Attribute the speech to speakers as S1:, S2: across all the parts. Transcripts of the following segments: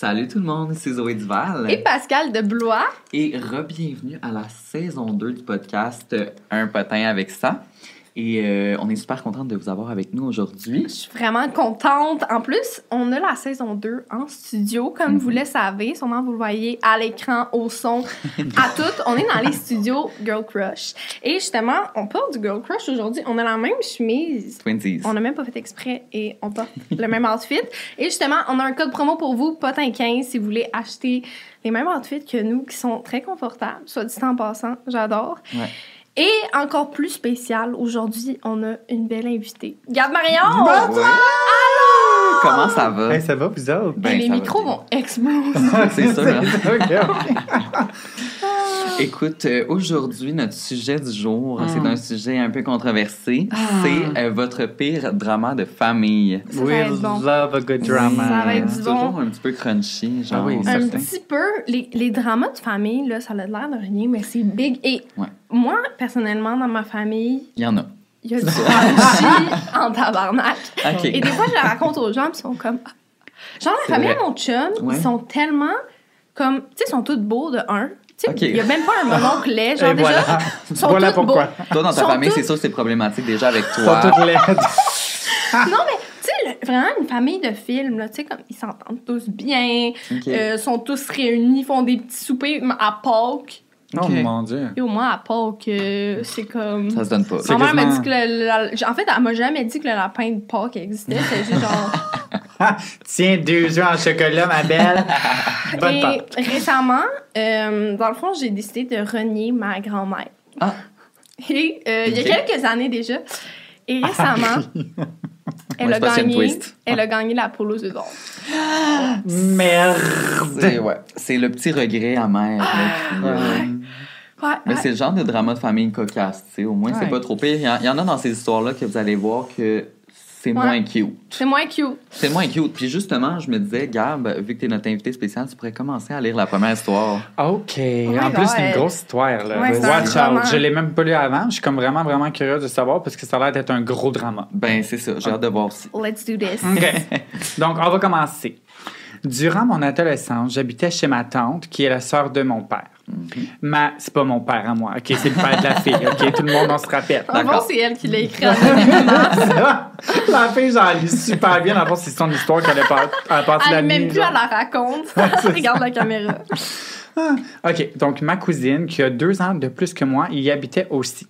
S1: Salut tout le monde, c'est Zoé Duval.
S2: Et Pascal de Blois.
S1: Et re-bienvenue à la saison 2 du podcast Un potin avec ça. Et euh, on est super contente de vous avoir avec nous aujourd'hui.
S2: Je suis vraiment contente. En plus, on a la saison 2 en studio, comme vous le savez. Sûrement, vous le voyez à l'écran, au son, à tout. On est dans les studios Girl Crush. Et justement, on parle du Girl Crush aujourd'hui. On a la même chemise.
S1: Twinsies.
S2: On n'a même pas fait exprès et on porte le même outfit. Et justement, on a un code promo pour vous, potin15, si vous voulez acheter les mêmes outfits que nous, qui sont très confortables, soit dit en passant. J'adore.
S1: Ouais.
S2: Et encore plus spécial, aujourd'hui, on a une belle invitée. Garde Marion!
S1: Ouais. Comment ça va?
S3: Hey, ça va, vous autres?
S1: Ben,
S2: Et les micros vont exploser.
S1: C'est sûr. hein?
S3: OK.
S1: Écoute, euh, aujourd'hui, notre sujet du jour,
S2: Hmm.
S1: c'est un sujet un peu controversé.
S2: Ah.
S1: C'est euh, votre pire drama de famille.
S2: Ça
S3: We
S2: bon.
S3: love a good drama.
S2: Ça va être du
S1: C'est
S2: bon.
S1: toujours un petit peu crunchy, genre.
S3: Ah oui,
S2: Un
S3: certain.
S2: petit peu, les, les dramas de famille, là, ça a l'air de rien, mais c'est big. Et
S1: Ouais.
S2: moi, personnellement, dans ma famille,
S1: Il y en a.
S2: il y a du crunchy en tabarnak. Et des fois, je la raconte aux gens, puis ils sont comme... ah. Genre, la famille à mon chum,
S1: Ouais.
S2: ils sont tellement comme... Tu sais, ils sont tous beaux de un. Tu sais,
S1: Ok.
S2: il y a même pas un mononcle laid. Genre,
S3: Et
S2: déjà,
S3: voilà.
S2: ils sont
S3: Voilà pourquoi.
S2: beaux.
S1: Toi, dans ta
S2: Sont
S1: famille, c'est sûr que c'est problématique déjà avec
S3: Ils
S1: toi.
S3: sont toutes laides.
S2: Non, mais tu sais, le- vraiment une famille de films, là, tu sais, comme ils s'entendent tous bien, euh, sont tous réunis, font des petits soupers à Pâques.
S3: Oh mon Dieu.
S2: Et au moins, à Pâques, euh, c'est comme.
S1: Ça se donne pas.
S2: Ma mère m'a dit que le, la- En fait, elle m'a jamais dit que le lapin de Pâques existait. C'est juste genre.
S3: Tiens, deux œufs en chocolat, ma belle. Bonne
S2: Et
S3: Pâques.
S2: récemment, euh, dans le fond, j'ai décidé de renier ma grand-mère.
S1: Ah.
S2: Et euh, il y a quelques années déjà. Et récemment, elle,
S1: Ouais,
S2: a gagné,
S1: twist.
S2: elle a gagné la polo aux d'or.
S3: Merde.
S1: C'est ouais, c'est le petit regret amer. là, qui, euh,
S2: Ouais,
S1: Mais
S2: ouais.
S1: c'est le genre de drama de famille cocasse, tu sais. Au moins, c'est pas trop pire. Il y, en, il y en a dans ces histoires-là que vous allez voir que c'est moins cute.
S2: C'est moins cute.
S1: C'est moins cute. Puis justement, je me disais, Gab, vu que t'es notre invité spécial, tu pourrais commencer à lire la première histoire.
S3: OK.
S2: my
S3: en plus, c'est une grosse histoire. Là.
S2: Ouais,
S3: Watch out. Je l'ai même pas lu avant. Je suis comme vraiment, vraiment curieux de savoir parce que ça a l'air d'être un gros drama.
S1: Ben, c'est ça. J'ai hâte de voir aussi.
S2: Let's do this.
S3: OK. Donc, on va commencer. Durant mon adolescence, j'habitais chez ma tante, qui est la sœur de mon père. Ma... C'est pas mon père à moi, OK? C'est le père de la fille, OK? Tout le monde, on se rappelle.
S2: En
S1: D'accord.
S2: c'est elle qui l'a écrit
S3: la fille, j'en lis super bien. En c'est son histoire qu'elle a pas- elle a passé la
S2: Elle
S3: nuit.
S2: même plus, elle la raconte. Regarde la caméra.
S3: OK, donc ma cousine, qui a deux ans de plus que moi, y habitait aussi.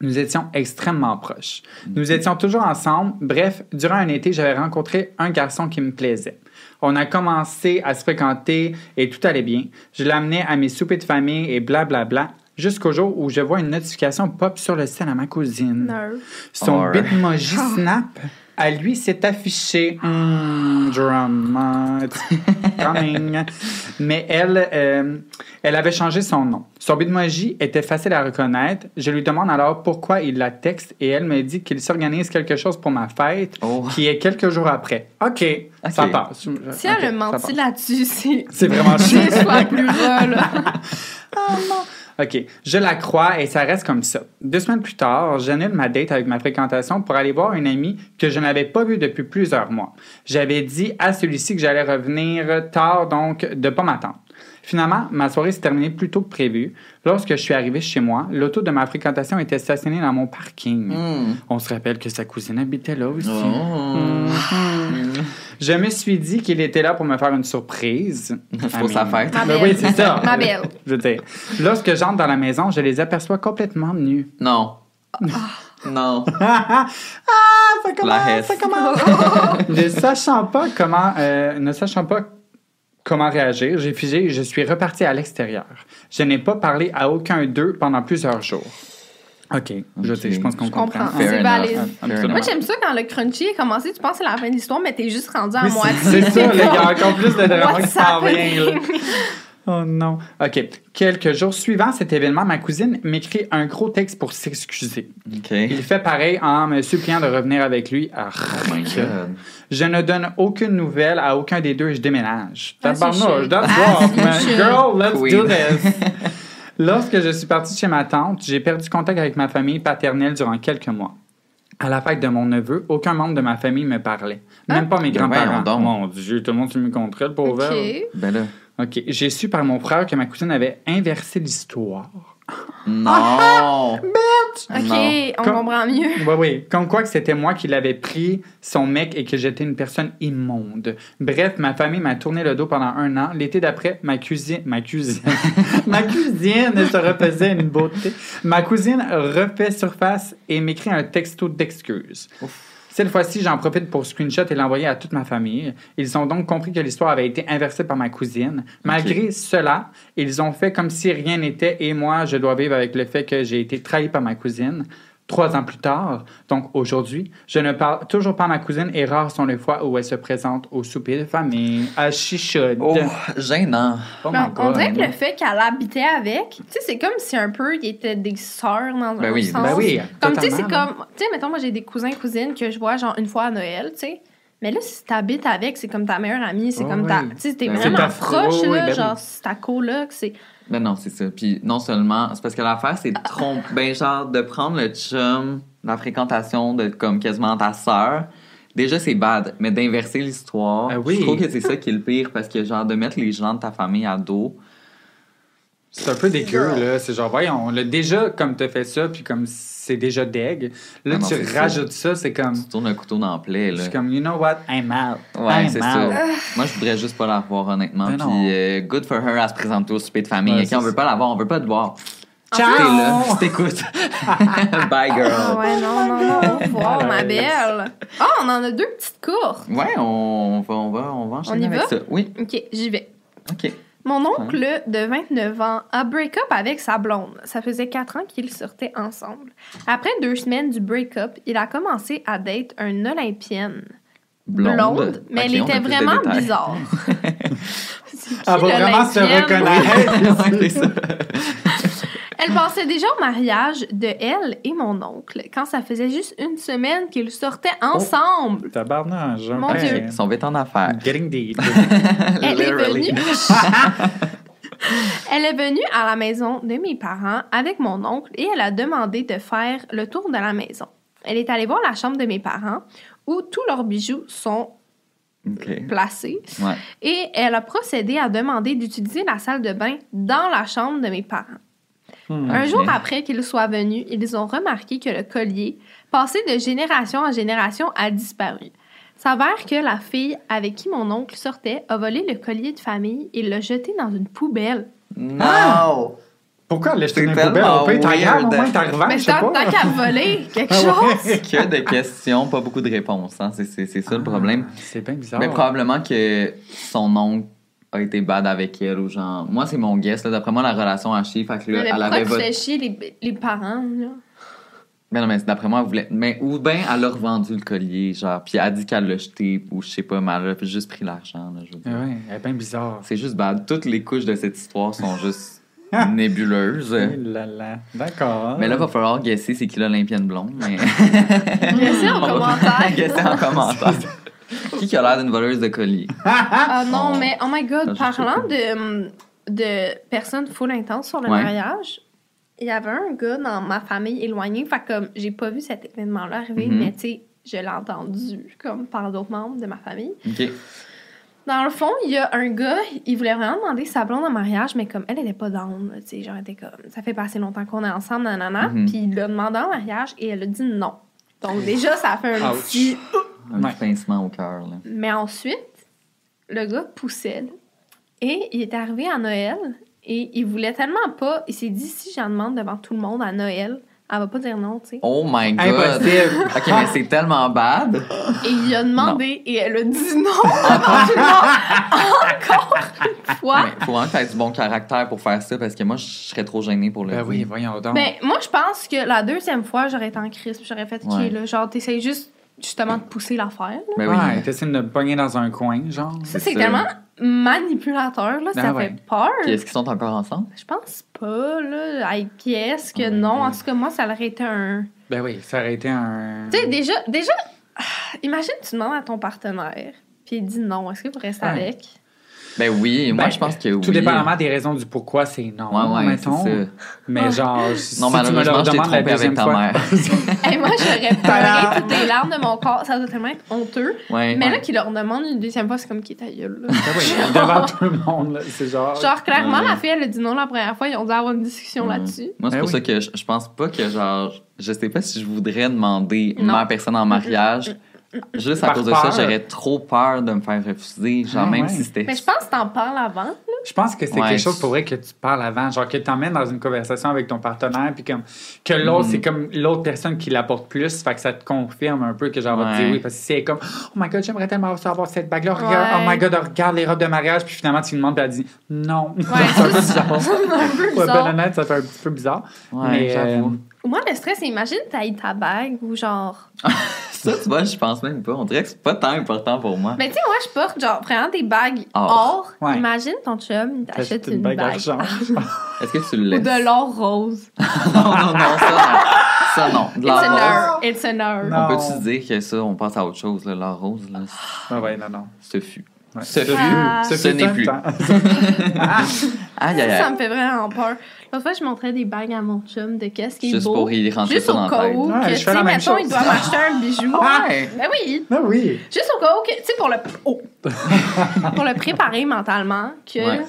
S3: Nous étions extrêmement proches. Nous étions toujours ensemble. Bref, durant un été, j'avais rencontré un garçon qui me plaisait. On a commencé à se fréquenter et tout allait bien. Je l'amenais à mes soupers de famille et blablabla. Jusqu'au jour où je vois une notification pop sur le sel à ma cousine. Son
S1: Or.
S3: bitmoji snap à lui s'est affiché. Hmm, drama. it's coming. Mais elle, euh, elle avait changé son nom. Son bitmoji était facile à reconnaître. Je lui demande alors pourquoi il la texte et elle me dit qu'il s'organise quelque chose pour ma fête
S1: Oh.
S3: qui est quelques jours après. OK, ça passe.
S2: Si elle
S3: OK,
S2: a menti là-dessus, c'est.
S3: C'est vraiment chiant.
S2: Soit plus ras, là.
S3: OK, je la crois et ça reste comme ça. Deux semaines plus tard, j'annule ma date avec ma fréquentation pour aller voir une amie que je n'avais pas vue depuis plusieurs mois. J'avais dit à celui-ci que j'allais revenir tard, donc de pas m'attendre. Finalement, ma soirée s'est terminée plus tôt que prévu. Lorsque je suis arrivé chez moi, l'auto de ma fréquentation était stationnée dans mon parking.
S1: Hmm.
S3: On se rappelle que sa cousine habitait là aussi.
S1: Oh.
S3: Mhm. Je me suis dit qu'il était là pour me faire une surprise.
S1: Pour sa fête.
S2: Ma
S3: Ben
S2: belle.
S3: oui, c'est ça.
S2: Ma belle.
S3: Je veux dire, lorsque j'entre dans la maison, je les aperçois complètement nus.
S1: Non. Non.
S3: ah, ça commence,
S1: La hesse.
S3: ça commence. ne sachant pas comment, euh, ne sachant pas comment réagir, j'ai figé et je suis reparti à l'extérieur. Je n'ai pas parlé à aucun d'eux pendant plusieurs jours. OK, je, sais, je pense qu'on
S2: Je comprends.
S3: comprend.
S2: C'est valide. Moi, j'aime ça quand le crunchy est commencé, tu penses que c'est la fin de l'histoire, mais t'es juste rendu à
S3: Oui,
S2: moitié.
S3: c'est ça, y a encore plus de drama qui s'en vient. Oh non. OK. Quelques jours suivant cet événement, ma cousine m'écrit un gros texte pour s'excuser.
S1: OK.
S3: Il fait pareil en me suppliant de revenir avec lui. Ah,
S1: Oh my God.
S3: Je ne donne aucune nouvelle à aucun des deux et je déménage.
S2: Ah, Ah,
S3: rough,
S2: c'est
S3: man.
S2: chill.
S3: Girl, let's
S1: Queen.
S3: do this. Lorsque je suis partie chez ma tante, j'ai perdu contact avec ma famille paternelle durant quelques mois. À la fête de mon neveu, aucun membre de ma famille me parlait. Même pas mes
S1: Ben
S3: grands-parents. Mon Dieu, tout le monde se me contre elle, pauvre elle.
S2: Ok.
S1: Ben là.
S3: OK. J'ai su par mon frère que ma cousine avait inversé l'histoire.
S1: Non.
S2: Ok,
S1: Non.
S2: on
S3: Comme-
S2: comprend mieux.
S3: Oui, oui. Comme quoi que c'était moi qui l'avais pris, son mec, et que j'étais une personne immonde. Bref, ma famille m'a tourné le dos pendant un an. L'été d'après, ma cuisine... Ma cuisine... ma cuisine se refaisait une beauté. Ma cousine refait surface et m'écrit un texto d'excuses. Cette fois-ci, j'en profite pour screenshot et l'envoyer à toute ma famille. Ils ont donc compris que l'histoire avait été inversée par ma cousine. Malgré cela, ils ont fait comme si rien n'était et moi, je dois vivre avec le fait que j'ai été trahi par ma cousine. Trois ans plus tard, donc aujourd'hui, je ne parle toujours pas à ma cousine et rares sont les fois où elle se présente au souper de famille. À chichoute.
S1: Oh, gênant.
S3: Oh
S2: Mais
S3: my
S2: on, on
S3: God.
S2: dirait que le fait qu'elle habitait avec, tu sais, c'est comme si un peu ils étaient des sœurs dans
S1: Ben
S2: un
S1: oui,
S2: sens.
S3: ben oui,
S2: Comme tu sais, c'est comme, tu sais, mettons, moi j'ai des cousins cousines que je vois genre une fois à Noël, tu sais. Mais là, si t'habites avec, c'est comme ta meilleure amie, c'est
S3: Oh
S2: comme ta,
S3: oui.
S2: tu sais, t'es
S1: Ben,
S2: vraiment
S3: c'est ta-
S2: proche
S3: oh oui,
S2: là,
S3: ben
S2: genre c'est ta coloc, c'est.
S1: Ben non, c'est ça. Puis non seulement, c'est parce que l'affaire, c'est de tromper, ben genre de prendre le chum, la fréquentation de comme quasiment ta sœur. Déjà, c'est bad, mais d'inverser l'histoire,
S3: Ah oui.
S1: je trouve que c'est ça qui est le pire parce que genre de mettre les gens de ta famille à dos.
S3: C'est un peu dégueu, là. C'est genre, voyons, là, déjà, comme t'as fait ça, puis comme c'est déjà deg, là,
S1: Ah non,
S3: tu rajoutes ça, c'est comme...
S1: Tu tournes un couteau dans la plaie,
S3: Je
S1: là.
S3: suis comme, you know what, I'm out.
S1: Ouais, c'est ça. Moi, je voudrais juste pas la voir, honnêtement.
S3: Ben
S1: Puis,
S3: non.
S1: euh, good for her à se présenter au souper de famille.
S3: Ouais,
S1: on veut pas la voir, on veut pas te voir.
S3: Ciao!
S1: T'es là, je t'écoute. Bye, girl.
S2: Ah ouais, non, non, non, au revoir, ma belle. Ah, on en a deux petites courtes.
S1: Ouais, on va, on va, on va enchaîner
S2: y
S1: avec
S2: va?
S1: ça. Oui,
S2: Ok, j'y vais.
S1: ok.
S2: Mon oncle de 29 ans a break-up avec sa blonde. Ça faisait 4 ans qu'ils sortaient ensemble. Après deux semaines du break-up, il a commencé à date une Olympienne. Blonde, mais elle était vraiment bizarre.
S3: Elle va vraiment se reconnaître.
S2: Elle pensait déjà au mariage de elle et mon oncle quand ça faisait juste une semaine qu'ils sortaient ensemble.
S3: Tabarnage.
S2: Mon
S3: ok.
S2: Dieu.
S1: Ils sont vite en affaires.
S3: Getting deep.
S2: Elle est
S1: Literally.
S2: venue. elle est venue à la maison de mes parents avec mon oncle et elle a demandé de faire le tour de la maison. Elle est allée voir la chambre de mes parents où tous leurs bijoux sont
S1: Ok.
S2: placés
S1: Ouais.
S2: et elle a procédé à demander d'utiliser la salle de bain dans la chambre de mes parents. Un
S1: Ok.
S2: jour après qu'ils soient venus, ils ont remarqué que le collier, passé de génération en génération, a disparu. S'avère que la fille avec qui mon oncle sortait a volé le collier de famille et l'a jeté dans une poubelle.
S1: Non!
S3: Pourquoi le jeter
S1: C'est
S3: dans une poubelle? On peut au moins, t'arrives,
S2: Mais
S3: je sais
S2: tant,
S3: pas.
S2: tant qu'à voler quelque
S3: Ah
S2: chose.
S1: que de questions, pas beaucoup de réponses. Hein? C'est, ça le problème.
S3: Ah, C'est bien bizarre.
S1: Mais probablement que son oncle a été bad avec elle ou genre. Moi, c'est mon guess. Là. D'après moi, la relation a chié. Fait que là,
S2: Mais
S1: elle
S2: pourquoi
S1: avait
S2: fais chier les, les parents? Là?
S1: Mais non, mais d'après moi, elle voulait. Mais, ou bien elle a revendu le collier, genre, puis elle a dit qu'elle l'a jeté, ou je sais pas, mais elle a juste pris l'argent, là, je veux dire.
S3: Ouais, elle est bien bizarre.
S1: C'est juste bad. Toutes les couches de cette histoire sont juste nébuleuses.
S3: Là là. D'accord.
S1: Mais là, il va falloir guesser c'est qui l'Olympienne blonde. Mais...
S2: Laissez en commentaire.
S1: guesser en commentaire. qui qui a l'air d'une voleuse de collier?
S2: Ah non,
S1: Oh.
S2: mais oh my god, parlant de, de personnes full intenses sur le
S1: Ouais.
S2: mariage, il y avait un gars dans ma famille éloignée, fait que comme j'ai pas vu cet événement-là arriver,
S1: Mhm.
S2: mais tu sais, je l'ai entendu comme par d'autres membres de ma famille.
S1: OK.
S2: Dans le fond, il y a un gars, il voulait vraiment demander sa blonde en mariage, mais comme elle était pas down, tu sais, genre, elle était comme, ça fait pas assez longtemps qu'on est ensemble, nanana,
S1: Mhm.
S2: puis il l'a demandé en mariage et elle a dit non. Donc déjà, ça a fait un
S3: Ouch.
S2: petit...
S1: Un
S3: Ouais.
S1: pincement au cœur.
S2: Mais ensuite, le gars poussait. là. Et il est arrivé à Noël et il voulait tellement pas. Il s'est dit si j'en demande devant tout le monde à Noël, elle va pas dire non, tu sais.
S1: Oh my god!
S3: Impossible.
S1: OK, mais c'est tellement bad.
S2: Et il a demandé et elle a dit non devant tout le monde encore une fois.
S1: Mais faut vraiment que t'aies du bon caractère pour faire ça, parce que moi, je serais trop gênée pour le
S3: Ben
S1: dire.
S3: oui, voyons donc.
S2: Ben, moi, je pense que la deuxième fois, j'aurais été en crise. J'aurais fait, OK,
S1: Ouais.
S2: là, genre, t'essayes juste, justement, de pousser l'affaire. là.
S1: Ben oui.
S3: Ouais, t'essaies de me pogner dans un coin, genre.
S2: Ça,
S1: C'est ça.
S2: tellement manipulateur, là, ça
S3: Ah ouais.
S2: fait peur.
S1: Puis est-ce qu'ils sont encore ensemble?
S2: Je pense pas, là. I guess que
S1: Oh
S2: non? En tout cas, moi, ça aurait été un.
S3: Ben oui, ça aurait été un.
S2: Tu sais, déjà, déjà, ah, imagine, tu demandes à ton partenaire, puis il dit non. Est-ce que vous restez
S3: Ouais.
S2: avec?
S1: Ben oui, moi,
S3: Ben,
S1: je pense que oui.
S3: Tout dépendamment des raisons du pourquoi, c'est non.
S1: Ouais, ouais, c'est
S3: mettons.
S1: ça.
S3: Mais genre, si
S1: Non,
S3: tu me le
S1: malheureusement, je t'ai
S3: redemandes la
S1: trompé avec
S3: deuxième
S1: ta
S3: fois.
S1: mère.
S2: Et moi, j'aurais pleuré toutes les larmes de mon corps. Ça doit tellement être honteux.
S1: Ouais.
S2: Mais là, qu'il leur demande une deuxième fois, c'est comme qui est ta gueule, là.
S3: Ben devant tout le monde, là, c'est genre.
S2: Genre, clairement,
S1: Ouais.
S2: la fille, elle a dit non la première fois. Ils ont dû avoir une discussion
S1: Ouais.
S2: là-dessus.
S1: Moi, c'est
S3: Ben
S1: pour
S3: oui.
S1: ça que je, je pense pas que, genre, je sais pas si je voudrais demander
S2: Non.
S1: ma personne en mariage. Juste à
S3: Par
S1: cause de
S3: peur.
S1: ça, j'aurais trop peur de me faire refuser. Genre,
S3: Ah,
S1: même
S3: ouais.
S1: si c'était.
S2: Mais je pense que t'en parles avant.
S3: Je pense que c'est
S1: Ouais,
S3: quelque chose pour vrai que tu parles avant, genre que tu t'emmènes dans une conversation avec ton partenaire, puis comme que l'autre,
S1: Mm.
S3: c'est comme l'autre personne qui l'apporte plus, fait que ça te confirme un peu que genre, va te
S1: Ouais.
S3: dire oui, parce que si c'est comme, oh my god, j'aimerais tellement avoir cette bague-là, regarde,
S2: Ouais.
S3: oh my god, regarde les robes de mariage, puis finalement tu lui demandes, puis elle dit non.
S2: Ouais,
S3: c'est un peu
S2: ça,
S3: bizarre.
S2: c'est un peu
S3: Ouais, ben
S2: bizarre.
S3: honnête, ça fait un petit peu bizarre.
S1: Ouais,
S3: mais
S1: j'avoue.
S3: euh,
S2: Moi, le stress, imagine, t'as eu ta bague ou genre.
S1: Ça, tu vois, je pense même pas. On dirait que c'est pas tant important pour moi.
S2: Mais tu sais, moi, je porte genre vraiment des bagues
S1: Or.
S2: or.
S3: Ouais.
S2: Imagine ton chum, il t'achète
S3: t'achètes
S2: une, bague.
S3: d'argent.
S1: Est-ce que tu le
S2: Ou
S1: laisses?
S2: de l'or rose.
S1: non, non, non, ça, non. Ça, non. De l'or rose.
S2: It's an heure.
S3: Non.
S1: On peut-tu dire que ça, on passe à autre chose, l'or rose, là?
S3: Ah ouais, non, non.
S1: Ce fut.
S3: Ouais.
S1: Ce fut.
S2: Ah.
S3: Ce
S1: Ce n'est plus. Aïe, aïe,
S2: Ça, me fait vraiment peur. L'autre fois, je montrais des bagues à mon chum de qu'est-ce qui est
S1: Juste
S2: beau.
S1: pour y rentrer
S2: Juste
S1: ça
S2: au
S1: dans la
S2: cas où,
S3: Ouais,
S2: que,
S3: je
S2: tu
S3: fais
S2: sais,
S3: la même
S2: mettons, il doit m'acheter un bijou.
S1: Ouais.
S2: Ben oui.
S3: Ah oui.
S2: Juste au cas où, tu sais, pour le, oh. pour le préparer mentalement, que
S1: Ouais.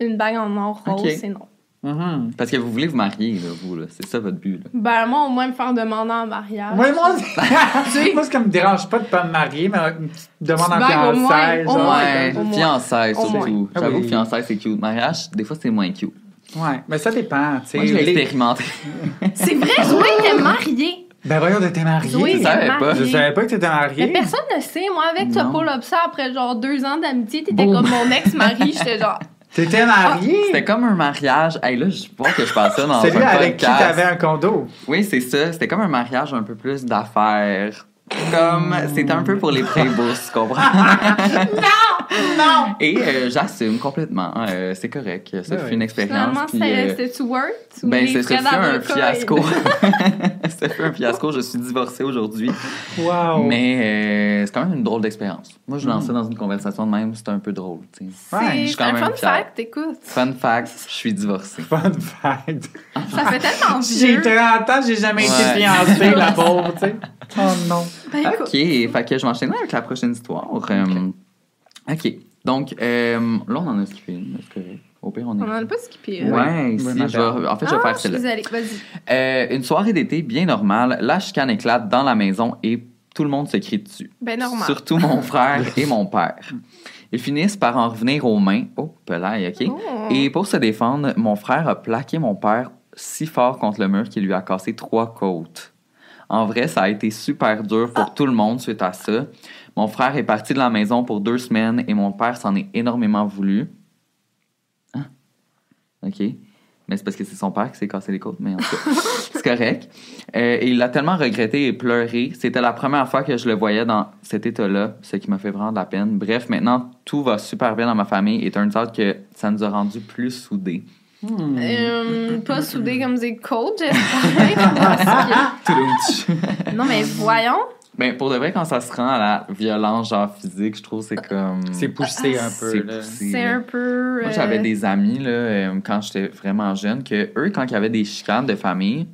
S2: une bague en or rose, c'est non.
S3: Mhm.
S1: Parce que vous voulez vous marier, là, vous, là. C'est ça votre but, là.
S2: Ben, moi, au moins, me faire demander en mariage.
S3: Ouais, moi, moi, ce qui me dérange pas de pas me marier, mais une petite demande en
S2: au
S3: fiançailles.
S2: au moins.
S1: Ouais,
S2: au
S1: fiançailles surtout.
S3: moins. Ah
S1: J'avoue
S3: oui.
S1: que fiançailles, c'est cute. Mariage, des fois, c'est moins cute.
S3: Ouais, mais ça dépend, tu sais.
S1: Moi, je l'ai expérimenté.
S2: C'est vrai, Zoé était mariée.
S3: Ben voyons, t'étais mariée.
S2: Zoé
S1: je savais pas.
S3: Je savais pas que t'étais
S2: Mais
S3: mariée.
S2: personne ne sait. Moi, avec ce
S1: Non.
S2: pull-up ça, après genre deux ans d'amitié, t'étais comme mon ex-mari. J'étais genre,
S3: T'étais mariée.
S1: C'était comme un mariage. Hey, là, je vois que je passe ça dans un
S3: avec qui
S1: podcast.
S3: t'avais un condo.
S1: Oui, c'est ça. C'était comme un mariage un peu plus d'affaires. Comme, c'était un peu pour les pré-bourses, tu comprends?
S2: non!
S1: Et euh, j'assume complètement. Euh, c'est correct. Ça
S3: Ouais,
S1: fut une expérience.
S2: Finalement, c'était
S1: euh,
S2: worth? Ou
S1: ben, c'est ça
S2: frais
S1: fut un fiasco. ça fut un fiasco. Je suis divorcée aujourd'hui.
S3: Wow.
S1: Mais euh, c'est quand même une drôle d'expérience. Moi, je lance ça dans une conversation de même. C'est un peu drôle. tu sais.
S3: Ouais, je
S1: suis
S2: C'est
S1: quand
S2: un
S1: même
S2: fun
S1: fière.
S2: fact, écoute.
S1: Fun fact, je suis divorcée.
S3: Fun fact.
S2: Ça fait tellement
S3: J'ai
S2: vieux.
S3: 30 ans, j'ai jamais été fiancée, la pauvre, tu sais. Oh non.
S2: Ben.
S1: OK, fait que je m'enchaîne avec la prochaine histoire. Euh, OK. Donc, euh, là, on en a skippé une, c'est correct. Au pire, on est...
S2: On en a pas skippé.
S1: Ouais,
S3: Oui, ma
S1: je vais- en fait, je vais
S2: Ah,
S1: faire celle-là.
S2: Vas-y.
S1: Euh, une soirée d'été bien normale, la chicane éclate dans la maison et tout le monde se crie dessus.
S2: Ben normal.
S1: Surtout mon frère et mon père. Ils finissent par en revenir aux mains. Oh, pelaille, OK?
S2: Oh.
S1: Et pour se défendre, mon frère a plaqué mon père si fort contre le mur qu'il lui a cassé trois côtes. En vrai, ça a été super dur pour
S2: Ah.
S1: tout le monde suite à ça. Mon frère est parti de la maison pour deux semaines et mon père s'en est énormément voulu. Hein? OK. Mais c'est parce que c'est son père qui s'est cassé les côtes, mais en tout cas, c'est correct. Euh, et il l'a tellement regretté et pleuré. C'était la première fois que je le voyais dans cet état-là, ce qui m'a fait vraiment de la peine. Bref, maintenant, tout va super bien dans ma famille et turns out que ça nous a rendus plus soudés.
S2: Euh, pas soudé comme des coachs, j'espère. Que- non, mais voyons.
S1: Ben, pour de vrai, quand ça se rend à la violence, genre physique, je trouve que c'est comme.
S3: C'est poussé un peu.
S1: C'est
S3: là.
S1: poussé.
S2: C'est un peu.
S1: Moi,
S2: euh,
S1: j'avais des amis, là, euh, quand j'étais vraiment jeune, que eux, quand il y avait des chicanes de famille,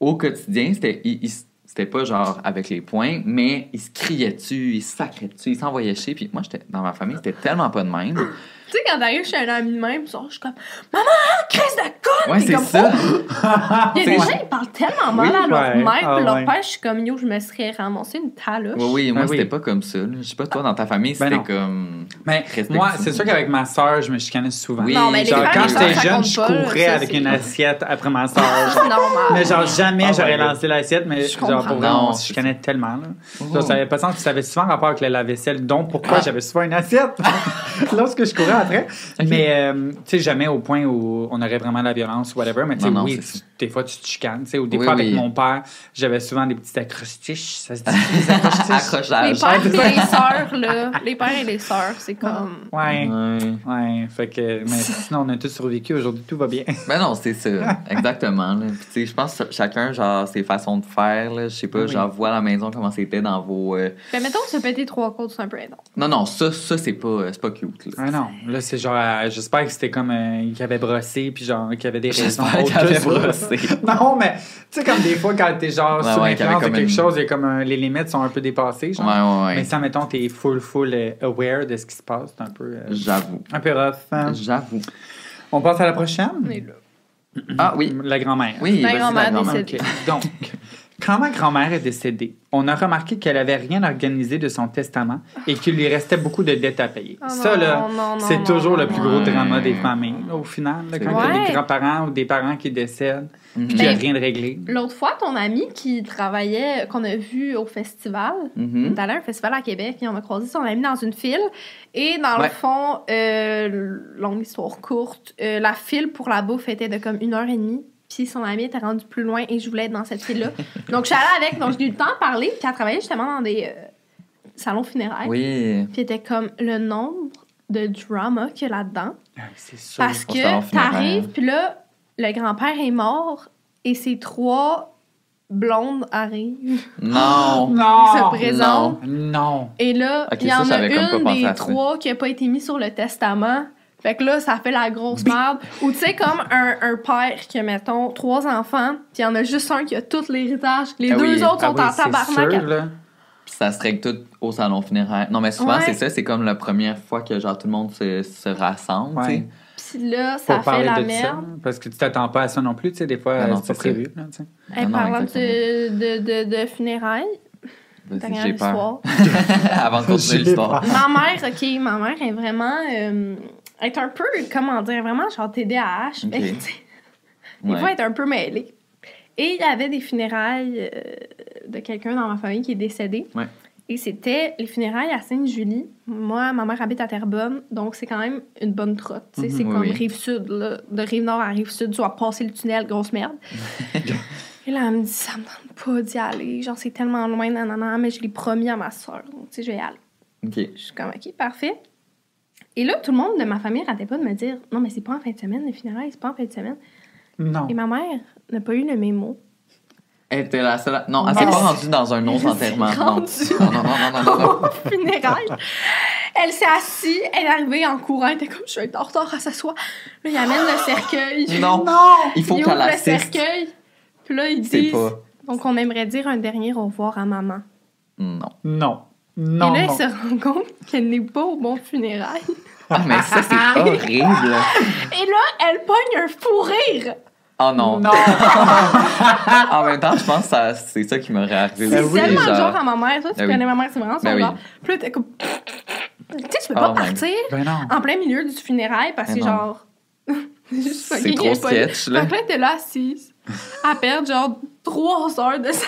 S1: au quotidien, c'était. ils- ils- c'était pas genre avec les poings, mais ils se criaient dessus, ils se sacraient dessus, ils s'envoyaient chier. Puis moi, j'étais dans ma famille, c'était tellement pas de même.
S2: Tu sais, quand t'arrives chez un ami de même, je suis comme Maman, crise de!
S1: Ouais, c'est
S2: comme,
S1: ça.
S2: oh! Il y a des gens, ils parlent tellement mal
S3: Oui,
S2: à leur
S3: ouais.
S2: mère,
S3: Ah,
S2: leur
S3: ouais.
S2: père, je suis comme yo, je me serais ramassé une taloche.
S1: Oui, oui, moi,
S3: Ben oui.
S1: c'était pas comme ça. Je sais pas, toi, dans ta famille,
S3: Ben
S1: c'était comme.
S3: Mais
S1: Respectueux.
S3: moi, c'est sûr qu'avec ma soeur, je me chicanais souvent.
S1: Oui,
S2: Non, mais les
S1: genre,
S3: quand j'étais jeune, je courais
S2: ça,
S3: avec une assiette après ma soeur.
S2: C'est normal.
S3: Mais genre, jamais
S1: Oh
S3: j'aurais lancé l'assiette, mais
S2: Je
S3: genre, pour
S2: comprends.
S3: vrai,
S1: Non,
S3: on se chicanait tellement, là.
S1: Oh.
S3: Ça avait pas sens, ça avait souvent rapport avec le lave-vaisselle, donc pourquoi
S1: Ah.
S3: j'avais souvent une assiette? Lorsque je courais après. Mais, euh, tu sais, jamais au point où on aurait vraiment la violence ou whatever, mais tu sais, oui, tu- des fois, tu te chicanes, tu sais, ou des
S1: Oui,
S3: fois, avec
S1: oui.
S3: mon père, j'avais souvent des petites accrostiches, ça se dit, des accrostiches.
S2: Les pères et les sœurs, là. Les pères et les sœurs, c'est comme.
S3: Ouais.
S1: Ouais.
S3: Ouais, fait que, mais sinon, on a tous survécu, aujourd'hui, tout va bien.
S1: Ben non, c'est ça. Exactement. tu sais, je pense que chacun, genre, ses façons de faire, là. Je sais pas,
S3: Oui.
S1: genre, vois à la maison comment c'était dans vos. euh,
S2: Ben, mettons, se péter trois côtes, c'est un peu énorme.
S1: Non, non, ça, ça c'est pas, euh, c'est pas cute, là.
S3: Ah non, là, c'est genre, euh, j'espère que c'était comme euh, qu'il avait brossé, puis genre, qu'il y avait des raisons. Non, mais tu sais, comme des fois, quand t'es genre
S1: Ouais,
S3: sous
S1: ouais,
S3: l'influence de
S1: comme
S3: quelque
S1: une-
S3: chose, il y a comme un- les limites sont un peu dépassées, genre.
S1: Ouais, ouais, ouais.
S3: Mais ça, mettons, t'es full, full euh, aware de ce qui se passe, c'est un peu, euh,
S1: J'avoue.
S3: un peu rough. hein.
S1: J'avoue.
S3: On passe à la prochaine?
S2: Là.
S1: Ah oui.
S3: La grand-mère.
S1: Oui, la grand-mère.
S3: Donc, quand ma grand-mère est décédée, on a remarqué qu'elle avait rien organisé de son testament et qu'il lui restait beaucoup de dettes à payer.
S2: Oh
S3: Ça,
S2: non,
S3: là, c'est toujours
S2: non,
S3: le plus
S2: non.
S3: gros
S1: Ouais.
S3: drama des familles, là, au final. là, quand il y a des grands-parents ou des parents qui décèdent,
S1: Mhm.
S3: puis qu'il n'y a
S2: Ben,
S3: rien de réglé.
S2: L'autre fois, ton ami qui travaillait, qu'on a vu au festival,
S1: Mhm.
S2: on est allé à un festival à Québec et on a croisé son ami dans une file. Et dans
S1: Ouais.
S2: le fond, euh, longue histoire courte, euh, la file pour la bouffe était de comme une heure et demie. Puis son ami était rendu plus loin et je voulais être dans cette file-là. donc je suis allée avec, donc j'ai eu le temps de parler. Puis elle travaillait justement dans des euh, salons funéraires.
S1: Oui.
S2: Puis était comme le nombre de drama qu'il y a là-dedans.
S3: Ah, C'est sûr.
S2: Parce que t'arrives, puis là, le grand-père est mort et ses trois blondes arrivent.
S1: Non.
S3: Non!
S2: se présentent.
S3: Non!
S2: Et là, il y
S1: ça,
S2: en a une des trois qui a pas été mise sur le testament. Fait que là, ça fait la grosse merde. Ou tu sais, comme un, un père qui a, mettons, trois enfants, puis il y en a juste un qui a tout l'héritage. Les
S1: Ah
S2: deux
S1: oui.
S2: autres
S3: Ah
S2: sont
S3: oui,
S2: en tabarnak.
S3: sûr, là.
S1: Puis ça se règle tout au salon funéraire. Non, mais souvent,
S2: Ouais.
S1: c'est ça. C'est comme la première fois que, genre, tout le monde se, se rassemble, tu sais.
S2: Puis là,
S3: Pour
S2: ça fait la
S3: de ça,
S2: merde.
S3: parce que tu t'attends pas à ça non plus, tu sais, des fois,
S1: Ah
S3: c'est
S1: pas
S3: prévu. là, tu sais.
S2: Hey,
S1: Ah non,
S2: parlant de, de, de, de funérailles,
S1: j'ai peur. Avant de continuer l'histoire.
S2: ma mère, OK, ma mère est vraiment... euh, est un peu, comment dire, vraiment genre TDAH.
S1: Ok.
S2: Mais, tu sais, Des
S1: Ouais.
S2: fois, est un peu mêlée. Et il y avait des funérailles euh, de quelqu'un dans ma famille qui est décédé.
S1: Ouais.
S2: Et c'était les funérailles à Sainte-Julie. Moi, ma mère habite à Terrebonne, donc c'est quand même une bonne trotte. sais, c'est
S1: Mhm,
S2: comme
S1: oui, oui.
S2: rive-sud, là. De rive-nord à rive-sud, tu vas passer le tunnel, grosse merde. Et là, elle me dit, ça me tente pas d'y aller. Genre, c'est tellement loin, nanana, mais je l'ai promis à ma soeur. Donc, tu sais, je vais y aller.
S1: OK.
S2: Je suis comme, OK, parfait. Et là, tout le monde de ma famille n'arrêtait pas de me dire, non, mais c'est pas en fin de semaine, les funérailles, c'est pas en fin de semaine.
S3: Non.
S2: Et ma mère n'a pas eu le mémo.
S1: Elle était la seule. à- Non, elle s'est
S2: Elle
S1: pas rendue dans un autre
S2: elle
S1: enterrement. Non.
S2: rendue.
S1: non, non, non, non, non, non, non.
S2: funérailles. Elle s'est assise, elle est arrivée en courant, elle était comme, je vais être en retard à s'asseoir. Là, il amène le cercueil.
S1: Non. Il faut qu'elle
S2: ouvre le
S1: assiste.
S2: cercueil. Puis là, ils
S1: C'est
S2: disent,
S1: pas.
S2: donc on aimerait dire un dernier au revoir à maman.
S1: Non.
S3: Non. Non.
S2: Et là,
S3: non.
S2: elle se rend compte qu'elle n'est pas au bon funérailles.
S1: Ah, mais ça, c'est horrible.
S2: Et là, elle pogne un fou rire.
S1: Oh non.
S3: Non.
S1: En même temps, je pense que ça- c'est ça qui m'aurait arrivé
S2: C'est
S3: oui,
S2: tellement
S1: genre.
S2: genre à ma mère. Toi, tu
S1: Ben oui.
S2: connais ma mère, c'est vraiment son
S1: Ben oui.
S2: genre. Puis là, t'es comme... Tu sais, tu peux
S1: Oh
S2: pas partir
S3: Ben
S2: en plein milieu du funérail parce que genre...
S1: C'est trop sketch, là.
S2: Fait que là, t'es là assise à perdre genre trois heures de sa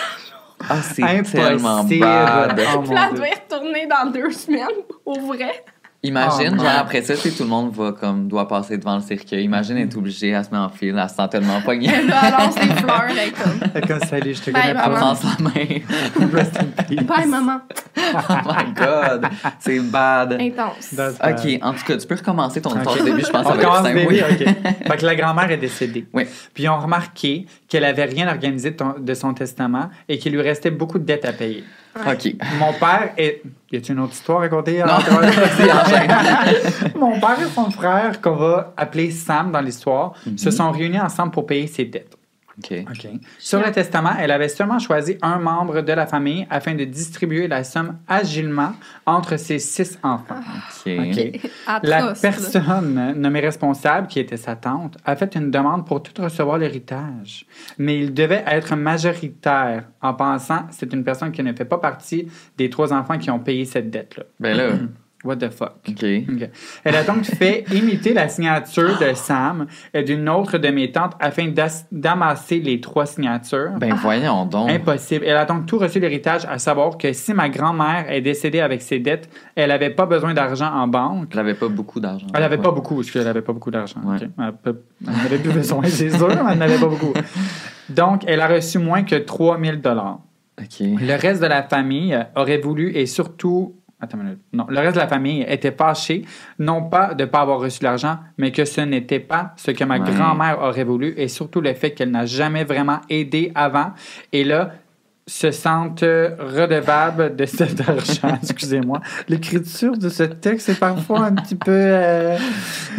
S1: Ah, c'est tellement bad.
S3: Oh,
S2: là, elle
S3: Dieu.
S2: devait retourner dans deux semaines, au vrai.
S1: Imagine,
S3: Oh,
S1: genre après ça, tout le monde va comme doit passer devant le cercueil. Imagine être obligée à se mettre en file, elle se sent tellement poignée.
S2: Elle lance des fleurs, elle est comme.
S3: Comme salut, je te
S2: Bye,
S3: connais
S1: Elle
S3: pas.
S2: maman.
S1: prend sa main.
S3: Rest in peace.
S2: Bye, maman.
S1: Oh my god, c'est bad.
S2: Intense.
S3: That's bad.
S1: Ok, en tout cas, tu peux recommencer ton histoire
S3: Ok.
S1: au début, je pense
S3: On
S1: ça va être
S3: commence début,
S1: oui.
S3: ok. Fait que la grand-mère est décédée.
S1: Oui.
S3: Puis ils ont remarqué qu'elle avait rien organisé de, ton- de son testament et qu'il lui restait beaucoup de dettes à payer.
S1: Ok.
S3: Mon père est. Y a-t-il une autre histoire à?
S1: Non.
S3: Mon père et son frère, qu'on va appeler Sam dans l'histoire,
S1: Mhm.
S3: se sont réunis ensemble pour payer ses dettes.
S1: Ok.
S3: OK. Sur le testament, elle avait seulement choisi un membre de la famille afin de distribuer la somme agilement entre ses six enfants.
S1: Ok.
S3: OK. La personne nommée responsable, qui était sa tante, a fait une demande pour tout recevoir l'héritage. Mais il devait être majoritaire en pensant que c'est une personne qui ne fait pas partie des trois enfants qui ont payé cette dette-là.
S1: Ben là,
S3: What the fuck?
S1: ok.
S3: OK. Elle a donc fait imiter la signature de Sam et d'une autre de mes tantes afin d'amasser les trois signatures.
S1: Ben voyons donc.
S3: Impossible. Elle a donc tout reçu l'héritage, à savoir que si ma grand-mère est décédée avec ses dettes, elle n'avait pas besoin d'argent en banque.
S1: Elle avait pas beaucoup d'argent.
S3: Elle n'avait
S1: Ouais.
S3: pas beaucoup, parce qu'elle n'avait pas beaucoup d'argent.
S1: Ouais.
S3: Elle peut- elle en avait plus besoin, c'est sûr, mais elle n'avait pas beaucoup. Donc, elle a reçu moins que 3000 dollars. Le reste de la famille aurait voulu et surtout. Attends une minute. Non, le reste de la famille était fâché, non pas de ne pas avoir reçu l'argent, mais que ce n'était pas ce que ma
S1: Ouais.
S3: grand-mère aurait voulu et surtout le fait qu'elle n'a jamais vraiment aidé avant. Et là, se sentent redevables de cet argent. Excusez-moi. L'écriture de ce texte est parfois un petit peu euh,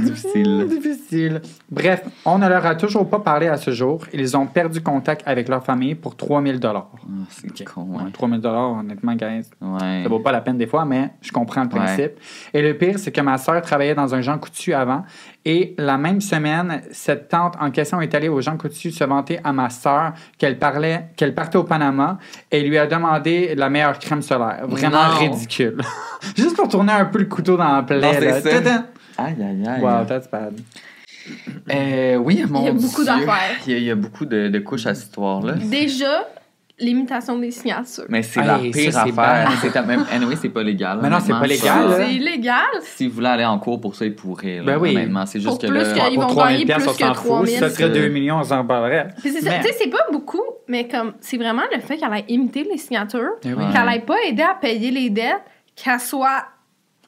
S1: Difficile.
S3: difficile. Bref, on ne leur a toujours pas parlé à ce jour. Ils ont perdu contact avec leur famille pour 3000 dollars.
S1: Ah, c'est con, ouais.
S3: Ouais, 3000 dollars, honnêtement, guys,
S1: Ouais.
S3: ça vaut pas la peine des fois, mais je comprends le
S1: Ouais.
S3: principe. Et le pire, c'est que ma sœur travaillait dans un Jean Coutu avant. Et la même semaine, cette tante en question est allée au Jean Coutu se vanter à ma sœur qu'elle parlait, qu'elle partait au Panama et lui a demandé la meilleure crème solaire. Vraiment
S1: Non.
S3: ridicule. Juste pour tourner un peu le couteau dans la plaie.
S1: Non,
S3: là.
S1: ça. Aïe, aïe, aïe.
S3: Wow, that's bad.
S1: Euh, oui, mon
S2: Il y a beaucoup
S1: Dieu.
S2: d'affaires.
S1: Il y, a, il y a beaucoup de, de couches à cette histoire-là.
S2: Déjà, l'imitation des signatures.
S1: Mais c'est
S3: Hey,
S1: la
S3: ça,
S1: pire
S3: c'est
S1: affaire.
S3: bad.
S1: C'est ta- même, anyway, c'est pas légal.
S3: Mais non, c'est
S1: honnêtement,
S3: pas légal,
S1: ça.
S3: là.
S2: C'est illégal.
S1: Si vous voulez aller en cours pour ça, ils pourraient. là,
S3: Ben oui.
S1: Honnêtement, c'est juste
S2: Pour
S1: que
S2: plus
S1: là.
S2: que- Ils
S3: Pour
S2: vont
S3: 3000
S2: gagner
S3: piastres,
S2: plus
S3: on
S2: que
S3: s'en fout. Si ça
S2: 3000.
S3: serait 2 millions, on s'en parlerait.
S2: Puis c'est ça,
S3: Mais-
S2: tu sais, c'est pas beaucoup, mais comme, c'est vraiment le fait qu'elle ait imité les signatures,
S3: Eh oui.
S2: qu'elle ait pas aidé à payer les dettes, qu'elle soit.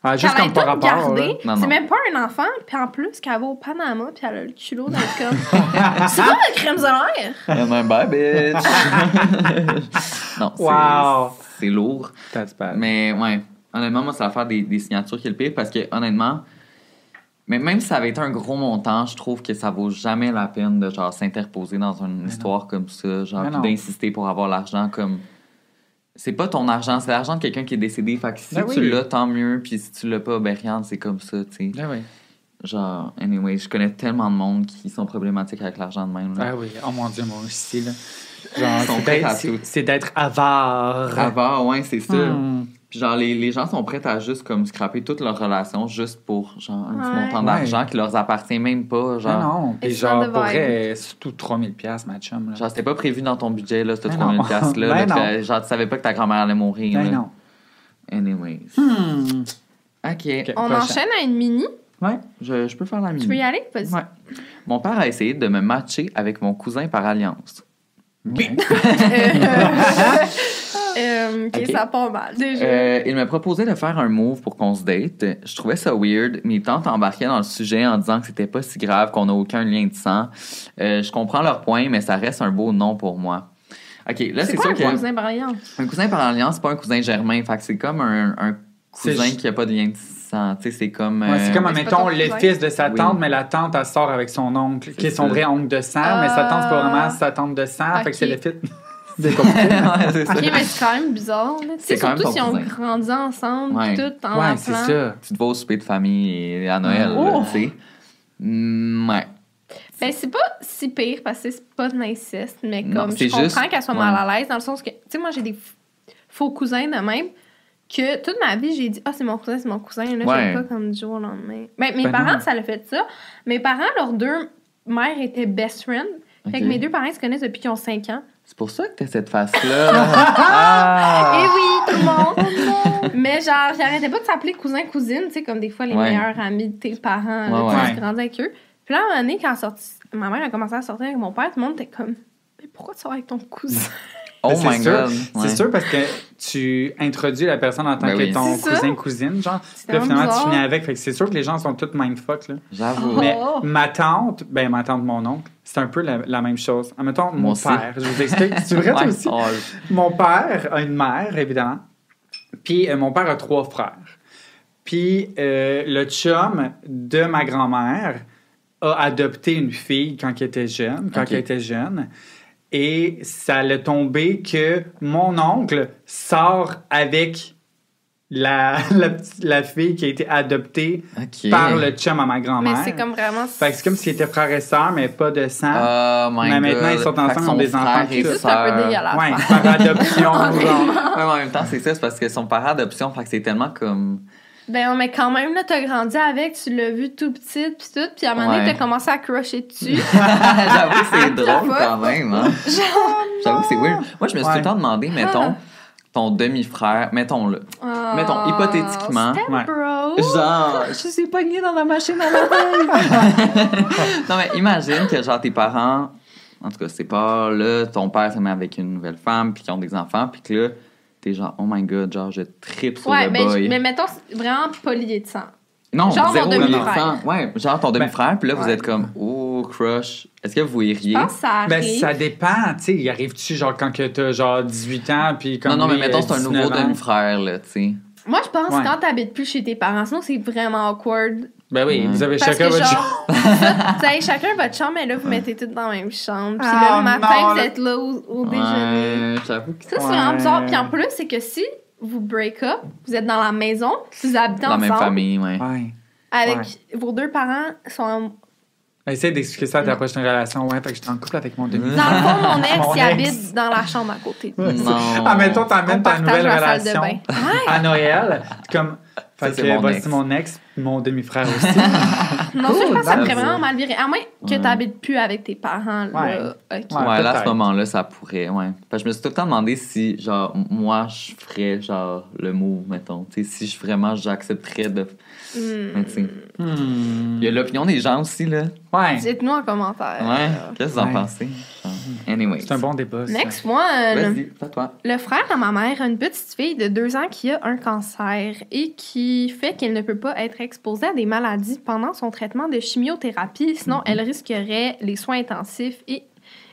S3: Ah, juste comme par rapport.
S2: C'est même pas un enfant, puis en plus, qu'elle va au Panama, puis elle a le culot d'être comme. c'est quoi la crème solaire?
S1: I'm a bad bitch. non, c'est-
S3: Wow.
S1: c'est lourd.
S3: That's bad.
S1: Mais ouais, honnêtement, moi, c'est l'affaire des, des signatures qui est le pire parce que honnêtement, mais même si ça avait été un gros montant, je trouve que ça vaut jamais la peine de genre s'interposer dans une histoire comme ça, genre d'insister pour avoir l'argent comme c'est pas ton argent, c'est l'argent de quelqu'un qui est décédé. Fait que si
S3: Ben
S1: tu
S3: oui.
S1: l'as, tant mieux. Puis si tu l'as pas, ben rien, c'est comme ça, tu sais.
S3: Ah oui.
S1: Genre, anyway, je connais tellement de monde qui sont problématiques avec l'argent de même. Là.
S3: Ah oui, oh mon Dieu, moi aussi. Là. Genre, c'est d'être- avare.
S1: Avant, ouais, c'est ça.
S3: Hmm.
S1: Puis genre, les, les gens sont prêts à juste comme scraper toute leur relation juste pour genre un petit
S2: Ouais.
S1: montant
S3: Ouais.
S1: d'argent qui leur appartient même pas.
S3: Non,
S1: Genre,
S3: non. Puis
S2: It's
S3: genre, pour vrai, surtout 3000 piastres, ma chum. Là.
S1: genre c'était pas prévu dans ton budget, là, ce
S3: Ben
S1: 3000
S3: non.
S1: piastres là.
S3: Ben
S1: là,
S3: non.
S1: que- genre, tu savais pas que ta grand-mère allait mourir.
S3: Ben
S1: là.
S3: non.
S1: Anyways.
S3: Hmm.
S1: OK.
S3: Ok.
S2: On
S3: Prochain.
S2: enchaîne à une mini?
S1: Ouais, je, je peux faire la
S2: Tu veux
S1: mini.
S2: y aller? Vas-y.
S1: Ouais. Mon père a essayé de me matcher avec mon cousin par alliance.
S2: Euh, ok,
S1: Ok.
S2: ça part mal. Déjà.
S1: Euh, il me proposait de faire un move pour qu'on se date. Je trouvais ça weird. Mes tantes embarquaient dans le sujet en disant que c'était pas si grave, qu'on n'a aucun lien de sang. Euh, je comprends leur point, mais ça reste un beau non pour moi. OK, là,
S2: c'est
S1: sûr
S2: un
S1: que...
S2: cousin par alliance?
S1: Un cousin par alliance, c'est pas un cousin germain. Fait que c'est comme un, un cousin qui a pas de lien de sang. Tu sais, c'est comme...
S3: Ouais, c'est
S1: euh,
S3: comme,
S2: mais c'est
S3: admettons,
S2: pas ton
S3: le
S2: cousin.
S3: fils de sa
S1: Oui.
S3: tante, mais la tante, elle sort avec son oncle, qui est son
S1: ça.
S3: vrai oncle de sang, mais sa tante, c'est pas
S2: Ah.
S3: vraiment sa tante de sang, fait que c'est le fils. C'est compliqué.
S1: ouais, c'est ça.
S2: Ok, mais c'est quand même bizarre.
S1: C'est quand même
S2: surtout si on grandit ensemble,
S1: Ouais.
S2: tout en
S3: Ouais, c'est
S2: plan.
S3: ça.
S1: Tu te vas au souper de famille à Noël,
S2: Oh.
S1: tu sais. Mm, ouais.
S2: Ben, c'est pas si pire parce que c'est pas de l'inceste, mais
S1: Non,
S2: comme je
S1: c'est
S2: comprends
S1: juste-
S2: qu'elle soit
S1: ouais.
S2: mal à l'aise dans le sens que, tu sais, moi j'ai des f- faux cousins de même que toute ma vie j'ai dit, ah, c'est mon cousin, c'est mon cousin. Là,
S1: Ouais.
S2: je pas comme du jour au lendemain. Ben, mes
S3: Ben
S2: parents,
S3: non.
S2: ça l'a fait ça. Mes parents, leurs deux mères étaient best friends. Fait que mes deux parents se connaissent depuis qu'ils ont 5 ans.
S1: C'est pour ça que t'as cette face-là. ah!
S2: Et oui, tout le monde! Mais genre, j'arrêtais pas de s'appeler cousin-cousine, tu sais, comme des fois les
S1: Ouais.
S2: meilleurs amis de tes parents, là,
S1: Ouais,
S2: tu
S3: ouais.
S2: tu grandis avec eux. Puis là, à un moment donné, quand sorti, ma mère a commencé à sortir avec mon père, tout le monde était comme, mais pourquoi tu sors avec ton cousin?
S1: Oh
S3: Mais c'est
S1: my
S3: sûr-
S1: god.
S3: C'est sûr parce que tu introduis la personne en tant
S1: Ben
S3: que
S1: oui.
S3: ton
S2: C'est ça.
S3: cousin-cousine, genre.
S2: C'est
S3: Puis là, finalement, tu finis avec. Fait que c'est sûr que les gens sont tous mindfuck, là.
S1: J'avoue.
S2: Oh.
S3: Mais ma tante, ben ma tante, mon oncle, c'est un peu la, la même chose. Admettons, mon
S1: Moi aussi.
S3: père, je vous explique. C'est vrai, toi aussi?
S1: Oh,
S3: Mon père a une mère, évidemment. Puis euh, mon père a trois frères. Puis euh, le chum de ma grand-mère a adopté une fille quand elle était jeune, quand elle était jeune. Et ça l'a tombé que mon oncle sort avec la, la, fille qui a été adoptée par le chum à ma
S2: Mais
S3: grand-mère.
S2: c'est comme vraiment.
S3: Fait que c'est comme s'ils étaient frères et sœurs, mais pas de sang.
S1: Oh my
S3: Mais maintenant,
S1: God.
S3: ils sont ensemble, ils ont des enfants.
S2: C'est un peu dégueulasse.
S3: ouais, par adoption, genre.
S1: Ouais, mais en même temps, c'est ça, c'est parce que son parent adoption, fait que c'est tellement comme.
S2: Ben, mais quand même, là, t'as grandi avec, tu l'as vu tout petit, pis tout, pis à un moment donné,
S1: Ouais.
S2: t'as commencé à crusher dessus.
S1: J'avoue, c'est drôle quand même, hein. J'avoue, c'est weird. Moi, je me suis
S3: Ouais.
S1: tout le temps demandé, mettons, ton demi-frère, mettons-le. Mettons,
S2: Oh,
S1: hypothétiquement.
S2: step
S3: Ouais.
S2: bro.
S1: Genre, je suis pogné dans la machine à laver. non, mais imagine que, genre, tes parents, en tout cas, c'est pas là, ton père se met avec une nouvelle femme, puis qu'ils ont des enfants, puis que là, t'es genre, oh my god, genre, je tripe sur
S2: Ouais,
S1: le
S2: mais,
S1: boy.
S2: mais mettons, vraiment pas lié de sang.
S1: Non,
S2: Genre
S1: zéro
S2: demi-frère.
S1: enfant. Ouais, genre ton demi-frère, puis là, vous êtes comme, oh, crush. Est-ce que vous
S2: Je
S1: iriez?
S2: pense que ça arrive.
S3: Ben, ça dépend, tu sais. Il arrive-tu, genre, quand que t'as, genre, 18 ans, puis comme.
S1: Non, non, mais mettons, c'est un
S3: 19
S1: nouveau demi-frère, là, tu sais.
S2: Moi, je pense
S3: Ouais.
S2: quand t'habites plus chez tes parents, sinon c'est vraiment awkward.
S3: Ben oui, vous avez
S2: Parce
S3: chacun
S2: que
S3: votre
S2: genre, tu sais, chacun votre chambre, mais là, vous mettez toutes dans la même chambre. Puis
S3: Ah,
S2: là, le matin,
S3: non,
S2: vous
S3: là-
S2: êtes là au, au déjeuner.
S1: Ouais, j'avoue que
S2: Ça, c'est vraiment
S3: Ouais.
S2: bizarre. Puis en plus, c'est que si vous break up, vous êtes dans la maison, vous habitez
S1: dans la même famille, ouais.
S3: Ouais.
S2: avec
S3: Ouais.
S2: vos deux parents sont en...
S3: Ben, Essaye d'expliquer ça à ta
S2: Non.
S3: prochaine relation. Ouais, fait que j'étais en couple avec mon demi.
S2: Dans le fond, mon ex,
S3: Mon
S2: il
S3: ex.
S2: habite dans la chambre à côté.
S1: Non.
S3: Ah, mettons,
S2: On
S3: t'amènes ta nouvelle
S2: la salle de
S3: relation
S2: bain. Ouais.
S3: à Noël. Comme.
S1: Ça,
S3: Fait que
S1: mon
S3: voici
S1: ex.
S3: mon ex, mon demi-frère aussi.
S2: Non, ça, je
S3: Cool,
S2: pense que ça
S1: that's
S2: vraiment
S1: it.
S2: mal virer. À moins que
S1: Ouais.
S2: t'habites plus avec tes parents, là.
S3: Ouais. Ouais,
S1: Ouais, là, à ce moment-là, ça pourrait, ouais. Parce que je me suis tout le temps demandé si, genre, moi, je ferais, genre, le move, mettons. Tu sais, si je, vraiment, j'accepterais de.
S2: Hmm.
S3: Hmm.
S1: il y a l'opinion des gens aussi, là.
S3: Ouais.
S2: Dites-nous en commentaire.
S1: Ouais. Qu'est-ce que vous en
S3: Ouais.
S1: pensez? Anyway.
S3: C'est un bon débat. ça.
S2: Next one.
S1: Vas-y, toi.
S2: Le frère à ma mère a une petite fille de deux ans qui a un cancer et qui fait qu'elle ne peut pas être exposée à des maladies pendant son traitement de chimiothérapie, sinon elle risquerait les soins intensifs. Et,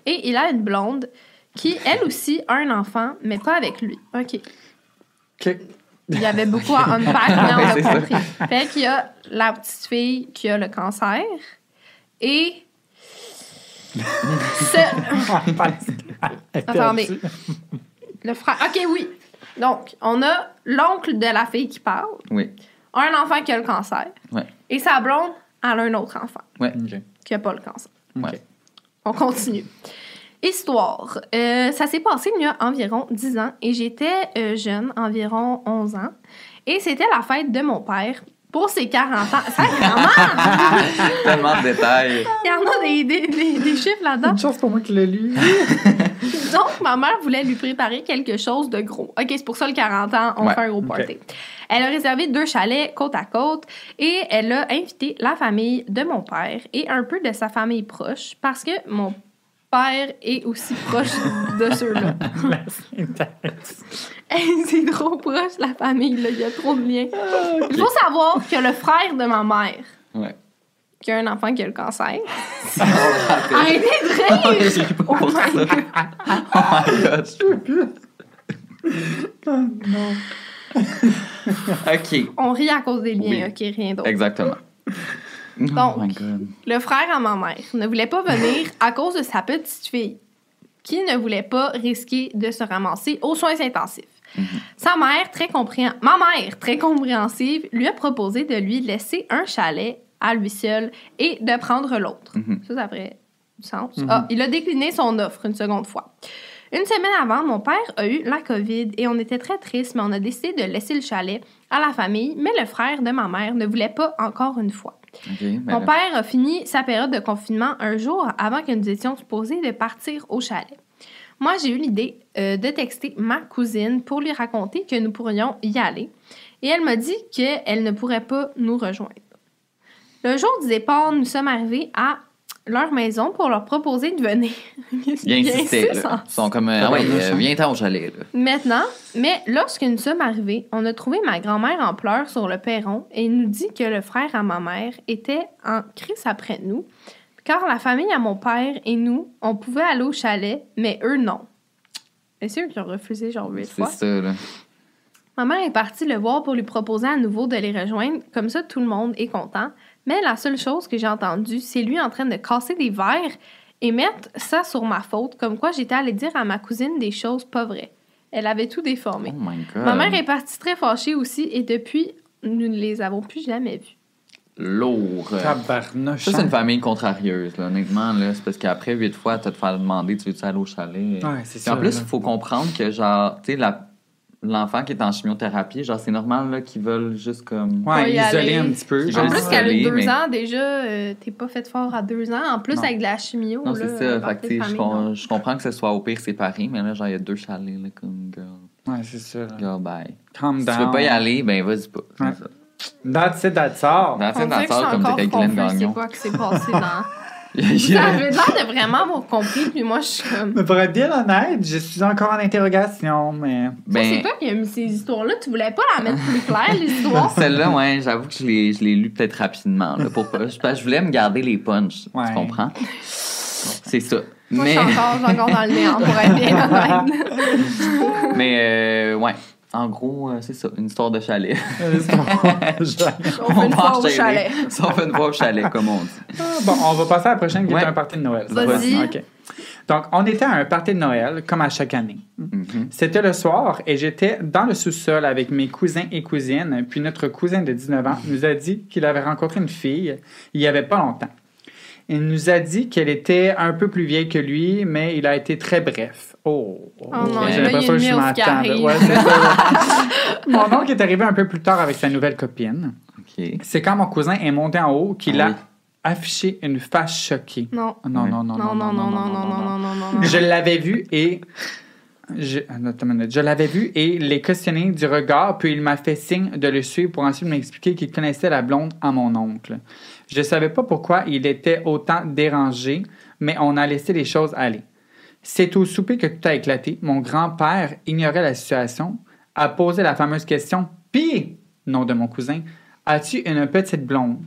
S2: et il a une blonde qui, elle aussi, a un enfant, mais pas avec lui. OK.
S3: Ok.
S2: Il y avait beaucoup à unpack, mais on a
S1: ça.
S2: compris. Fait qu'il y a la petite fille qui a le cancer et... ce- Attendez. Le frère. OK, oui. Donc, on a l'oncle de la fille qui parle,
S1: Oui.
S2: un enfant qui a le cancer,
S1: Ouais.
S2: et sa blonde, elle a un autre enfant
S1: Ouais.
S3: Ok.
S2: qui a pas le cancer.
S1: Ouais.
S2: On continue. Histoire. Euh, ça s'est passé il y a environ 10 ans et j'étais euh, jeune, environ 11 ans. Et c'était la fête de mon père pour ses 40 ans. Ça, vraiment!
S1: Tellement de détails.
S2: Il y en a des, des, des- des chiffres là-dedans.
S3: Une chance pour moi qu'il l'a lu.
S2: Donc, ma mère voulait lui préparer quelque chose de gros. OK, c'est pour ça le 40 ans, on
S1: Ouais,
S2: fait un gros party. Elle a réservé deux chalets côte à côte et elle a invité la famille de mon père et un peu de sa famille proche parce que mon père est aussi proche de ceux-là. Hey, c'est trop proche, la famille, là. Il y a trop de liens. Il faut savoir que le frère de ma mère,
S1: Ouais.
S2: qui a un enfant qui a le cancer, arrêtez de rire!
S1: J'ai pas
S2: Oh
S1: pour ça.
S2: my God.
S1: Oh my god. ok.
S2: On rit à cause des liens,
S1: Oui.
S2: OK, rien d'autre.
S1: Exactement.
S2: Donc,
S1: oh god.
S2: Le frère à ma mère ne voulait pas venir à cause de sa petite fille, qui ne voulait pas risquer de se ramasser aux soins intensifs. Sa mère, très compréhen- ma mère, très compréhensive, lui a proposé de lui laisser un chalet à lui seul et de prendre l'autre.
S1: Mhm.
S2: Ça, ça ferait du sens. Ah, il a décliné son offre une seconde fois. Une semaine avant, mon père a eu la COVID et on était très tristes, mais on a décidé de laisser le chalet à la famille, mais le frère de ma mère ne voulait pas encore une fois.
S1: Ben
S2: Mon
S1: là.
S2: père a fini sa période de confinement un jour avant que nous étions supposés de partir au chalet. moi, j'ai eu l'idée euh, de texter ma cousine pour lui raconter que nous pourrions y aller. Et elle m'a dit qu'elle ne pourrait pas nous rejoindre. Le jour du départ, nous sommes arrivés à leur maison pour leur proposer de venir.
S1: Il insistait.
S2: insiste
S1: là.
S2: en
S1: Ils sont comme, euh, ah ouais, euh, viens-t'en au chalet. Là.
S2: Maintenant, mais lorsque nous sommes arrivés, on a trouvé ma grand-mère en pleurs sur le perron et nous dit que le frère à ma mère était en crise après nous, car la famille à mon père et nous, on pouvait aller au chalet, mais eux non. Et c'est eux qui ont refusé genre huit
S1: C'est
S2: fois.
S1: ça, là.
S2: Ma mère est partie le voir pour lui proposer à nouveau de les rejoindre, comme ça tout le monde est content. Mais la seule chose que j'ai entendue, c'est lui en train de casser des verres et mettre ça sur ma faute, comme quoi j'étais allée dire à ma cousine des choses pas vraies. Elle avait tout déformé.
S1: Oh my god.
S2: Ma mère est partie très fâchée aussi et depuis, nous ne les avons plus jamais vus.
S1: Lourd.
S3: Tabarnouche.
S1: Ça, c'est une famille contrarieuse, là, honnêtement. Là, c'est parce qu'après huit fois, tu vas te faire demander tu veux-tu aller au chalet?
S3: Ouais, c'est
S1: Puis en
S3: ça,
S1: plus, il faut comprendre que, genre, tu sais, la- l'enfant qui est en chimiothérapie, genre, c'est normal là, qu'ils veulent juste comme.
S2: Pas
S3: Ouais,
S2: aller.
S3: un petit peu.
S1: En plus, isolée,
S2: deux
S1: mais-
S2: ans, déjà, euh, t'es pas fait fort à deux ans. En plus,
S3: Non.
S2: avec de la chimio,
S1: Non,
S2: là,
S1: c'est ça. Fait que, sais, je, com- je comprends que ce soit au pire séparé, mais là, genre, il y a deux chalets, là, comme, girl.
S3: Ouais, c'est ça.
S1: Girl, bye.
S3: Calm
S1: Si
S3: down.
S1: tu veux pas y aller, ben, vas-y pas. C'est
S3: Ouais.
S1: ça.
S3: That's it, that's all.
S2: Que je suis
S1: danseur, comme
S2: encore
S1: dirait Glenn
S2: confuse, c'est
S1: Gagnon.
S2: quoi qui s'est passé dans...
S1: Il
S2: Vous
S1: y a-
S2: avez l'air de vraiment avoir compris, puis moi, je suis comme...
S3: Mais pour être bien honnête, je suis encore en interrogation, mais.
S2: Je sais
S1: Ben,
S2: pas qui a mis ces histoires-là. Tu voulais pas la mettre plus claire, les histoires?
S1: Celle-là, ouais, j'avoue que je l'ai, je l'ai lu peut-être rapidement. Là, pour pas, je, parce que je voulais me garder les punchs.
S3: Ouais.
S1: Tu comprends? C'est ça.
S2: Moi,
S1: mais,
S2: je suis encore, je suis encore dans le néant, pour être bien honnête.
S1: mais euh, ouais. En gros, euh, c'est ça, une histoire de chalet.
S2: On fait une
S1: va
S2: fois au chalet.
S1: Ça, on fait une fois au chalet, comme on dit.
S3: bon, on va passer à la prochaine qui
S1: Ouais.
S3: est un party de Noël.
S2: Vas-y.
S3: OK. Donc, on était à un party de Noël, comme à chaque année.
S1: Mhm.
S3: C'était le soir et j'étais dans le sous-sol avec mes cousins et cousines. Puis notre cousin de 19 ans nous a dit qu'il avait rencontré une fille il y avait pas longtemps. Il nous a dit qu'elle était un peu plus vieille que lui, mais il a été très bref. Oh,
S2: Oh non, a
S3: l'impression
S2: une
S3: que je. Ouais. Mon oncle est arrivé un peu plus tard avec sa nouvelle copine. C'est quand mon cousin est monté en haut qu'il
S1: Ah
S3: a
S1: oui.
S3: affiché une face choquée.
S2: Non.
S3: Non,
S1: Oui.
S3: non, non,
S2: Non, non, non, non, non, non, non, non, non.
S3: je l'avais vu et. Je l'avais vu et les questionné du regard, puis il m'a fait signe de le suivre pour ensuite m'expliquer qu'il connaissait la blonde à mon oncle. Je ne savais pas pourquoi il était autant dérangé, mais on a laissé les choses aller. C'est au souper que tout a éclaté. Mon grand-père ignorait la situation, a posé la fameuse question Pis, nom de mon cousin, as-tu une petite blonde?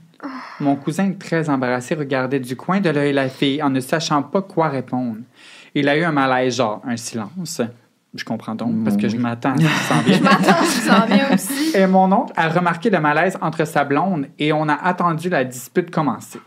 S3: Mon cousin, très embarrassé, regardait du coin de l'œil la fille en ne sachant pas quoi répondre. Il a eu un malaise, genre un silence. Je comprends donc, parce que je m'attends à ce vient.
S2: Je m'attends, s'en viens aussi.
S3: Et mon oncle a remarqué le malaise entre sa blonde et on a attendu la dispute commencer.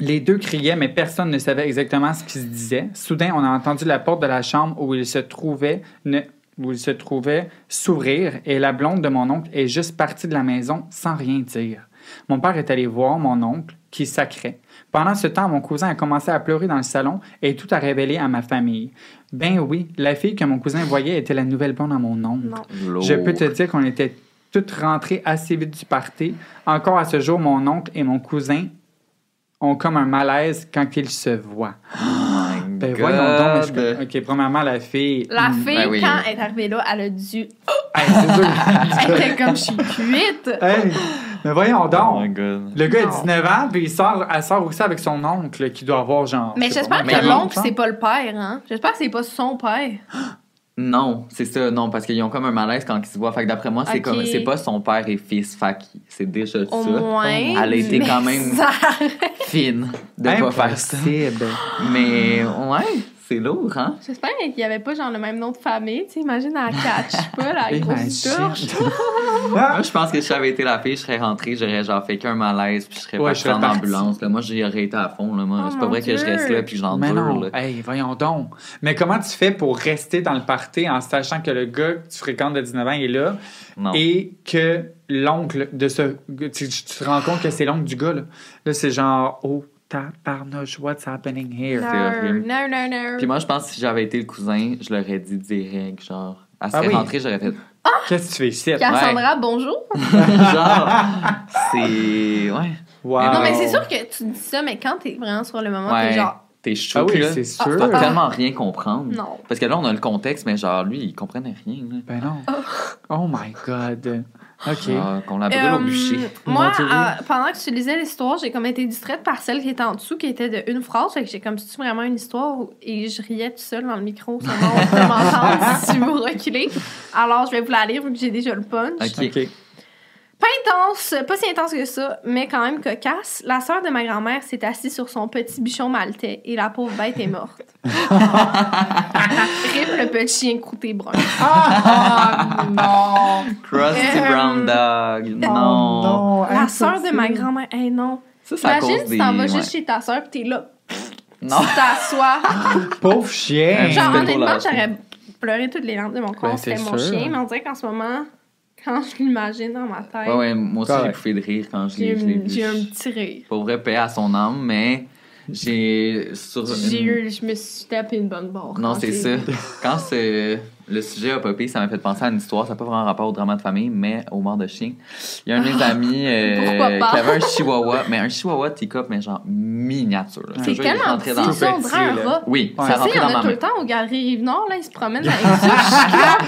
S3: Les deux criaient, mais personne ne savait exactement ce qui se disait. Soudain, on a entendu la porte de la chambre où il se trouvait, ne- où il se trouvait s'ouvrir et la blonde de mon oncle est juste partie de la maison sans rien dire. Mon père est allé voir mon oncle qui sacrait. Pendant ce temps, mon cousin a commencé à pleurer dans le salon et tout a révélé à ma famille. Ben oui, la fille que mon cousin voyait était la nouvelle blonde à mon oncle.
S2: Non.
S3: Je peux te dire qu'on était toutes rentrées assez vite du party. Encore à ce jour, mon oncle et mon cousin ont comme un malaise quand ils se voient.
S1: Oh my
S3: Ben
S1: God.
S3: voyons donc. mais je- OK, premièrement, la fille...
S2: La
S3: Hmm.
S2: fille,
S1: Ben oui.
S2: quand elle est arrivée là, elle a dû.
S3: Hey, c'est sûr.
S2: Elle était comme, je suis cuite.
S3: Hey, mais voyons
S1: Oh my
S3: donc.
S1: God.
S3: Le gars a
S2: Non.
S3: 19 ans, puis il sort, elle sort aussi avec son oncle qui doit avoir genre...
S2: Mais j'espère que
S3: 40
S2: l'oncle, c'est pas le père, hein? J'espère que c'est pas son père.
S1: Non, c'est ça, non, parce qu'ils ont comme un malaise quand ils se voient. Fait que d'après moi, c'est comme c'est pas son père et fils, fait que c'est déjà
S2: Au
S1: ça.
S2: moins.
S1: Elle a été quand même-
S2: ça-
S1: Fine de pas faire ça.
S3: Impossible.
S1: Mais ouais, c'est lourd, hein?
S2: J'espère qu'il y avait pas genre le même nom de famille. Tu sais, imagine, elle catch pas la grosse torche.
S1: Moi, je pense que si j'avais été la fille, je serais rentrée, j'aurais genre fait qu'un malaise, puis je serais
S3: Ouais, serais
S1: en
S3: partie.
S1: ambulance. Là. Moi, j'y aurais été à fond. Là. Moi,
S2: Oh,
S1: c'est pas vrai que je reste là puis que
S3: Mais non,
S1: j'endure. là.
S3: hey, voyons donc. Mais comment tu fais pour rester dans le party en sachant que le gars que tu fréquentes de 19 ans est là
S1: Non.
S3: et que l'oncle de ce... Tu, tu te rends compte que c'est l'oncle du gars, là? Là, c'est genre, oh, tabarnouche, what's happening here?
S2: Non, non, non, non.
S1: Puis moi, je pense que si j'avais été le cousin, je l'aurais dit direct, genre. Elle
S3: Ah
S1: serait
S3: oui.
S1: rentrée, j'aurais fait.
S3: Qu'est-ce que tu fais ici?
S2: Cassandra, bonjour.
S1: genre, c'est. Ouais.
S3: Wow.
S2: Non, mais c'est sûr que tu dis ça, mais quand t'es vraiment sur le moment,
S1: Ouais.
S2: t'es genre,
S1: T'es chaud,
S3: Ah oui,
S1: là.
S3: c'est
S1: Tu dois tellement rien comprendre.
S2: Non.
S1: Parce que là, on a le contexte, mais genre, lui, il comprenait rien. là.
S3: Ben non. Oh my God. OK.
S1: Genre, qu'on la brûle au
S2: Euh,
S1: bûcher.
S2: Moi, euh, pendant que tu lisais l'histoire, j'ai comme été distraite par celle qui était en dessous, qui était de une phrase. Fait que j'ai comme, c'est vraiment une histoire où- et je riais tout seul dans le micro. Ça on peut m'entendre si vous reculez. Alors, je vais vous la lire vu que j'ai déjà le punch.
S1: Ok.
S2: Pas intense, pas si intense que ça, mais quand même cocasse. La sœur de ma grand-mère s'est assise sur son petit bichon maltais et la pauvre bête est morte. Rip le petit chien croûté brun.
S3: Ah non!
S1: Crusty
S2: Euh,
S1: Brown Dog. Non.
S3: non!
S2: La sœur de ma grand-mère, hey non.
S1: Ça, c'est à
S2: Imagine
S1: cause
S2: si t'en
S1: des-
S2: vas
S1: ouais.
S2: juste chez ta sœur pis t'es là,
S1: Non.
S2: tu t'assois.
S3: Pauvre chien!
S2: Genre, honnêtement, j'aurais pleuré toutes les larmes de mon corps.
S3: Ben,
S2: C'était
S3: c'est
S2: mon
S3: sûr.
S2: chien, mais on dirait qu'en ce moment, quand je l'imagine dans ma tête,
S1: Ouais, ouais, moi aussi, j'ai bouffé de rire quand je l'ai vu.
S2: j'ai un petit rire.
S1: Pour vrai, paix à son âme, mais j'ai. Sur
S2: J'ai
S1: une-
S2: eu, je me suis tapé une bonne barre.
S1: Non, c'est ça. Quand c'est- le sujet a popé, ça m'a fait penser à une histoire. Ça n'a pas vraiment rapport au drama de famille, mais au mort de chien. Il y a un de mes amis euh, qui avait un chihuahua, mais un chihuahua teacup, mais genre miniature.
S2: C'est
S1: il
S2: tellement petit,
S1: dans-
S2: ça, on dirait un rat.
S1: Oui,
S3: Ouais.
S1: ça
S2: Tu sais,
S1: rentrait
S2: il y en
S1: dans
S2: a
S1: ma
S2: tout le temps au Galerie Rive-Nord, là, ils se promènent avec ça.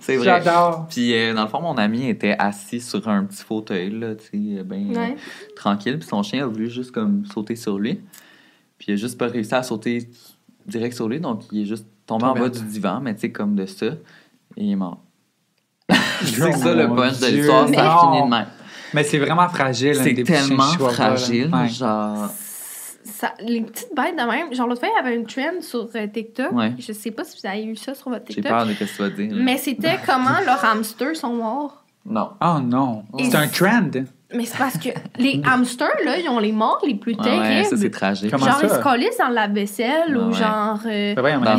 S1: C'est vrai.
S3: J'adore!
S1: Puis, euh, dans le fond, mon ami était assis sur un petit fauteuil, là, tu sais, ben
S2: Ouais.
S1: tranquille. Puis son chien a voulu juste comme sauter sur lui. Puis il a juste pas réussi à sauter direct sur lui, donc il est juste tombé en bas du divan, mais tu sais, comme de ça. Et il est mort. c'est ça le punch de l'histoire, ça
S3: non.
S1: finit de même.
S3: Mais c'est vraiment fragile.
S1: C'est
S3: des petits chiens
S1: tellement
S3: là.
S1: fragile, genre.
S2: ça, les petites bêtes de même. Genre, l'autre fois, il y avait une trend sur euh, TikTok.
S1: Ouais.
S2: Je sais pas si vous avez eu ça sur votre
S1: J'ai
S2: TikTok.
S1: peur de ce que tu vas dire. là.
S2: Mais c'était comment leurs hamsters sont morts.
S1: Non.
S3: Oh non! C'est un trend!
S2: Mais c'est parce que les hamsters, là, ils ont les morts les plus
S1: Ouais, ouais,
S2: terribles.
S1: ça, c'est tragique.
S3: Comment
S2: genre,
S3: ça?
S2: ils se collissent dans la vaisselle ou genre. euh,
S1: hamster,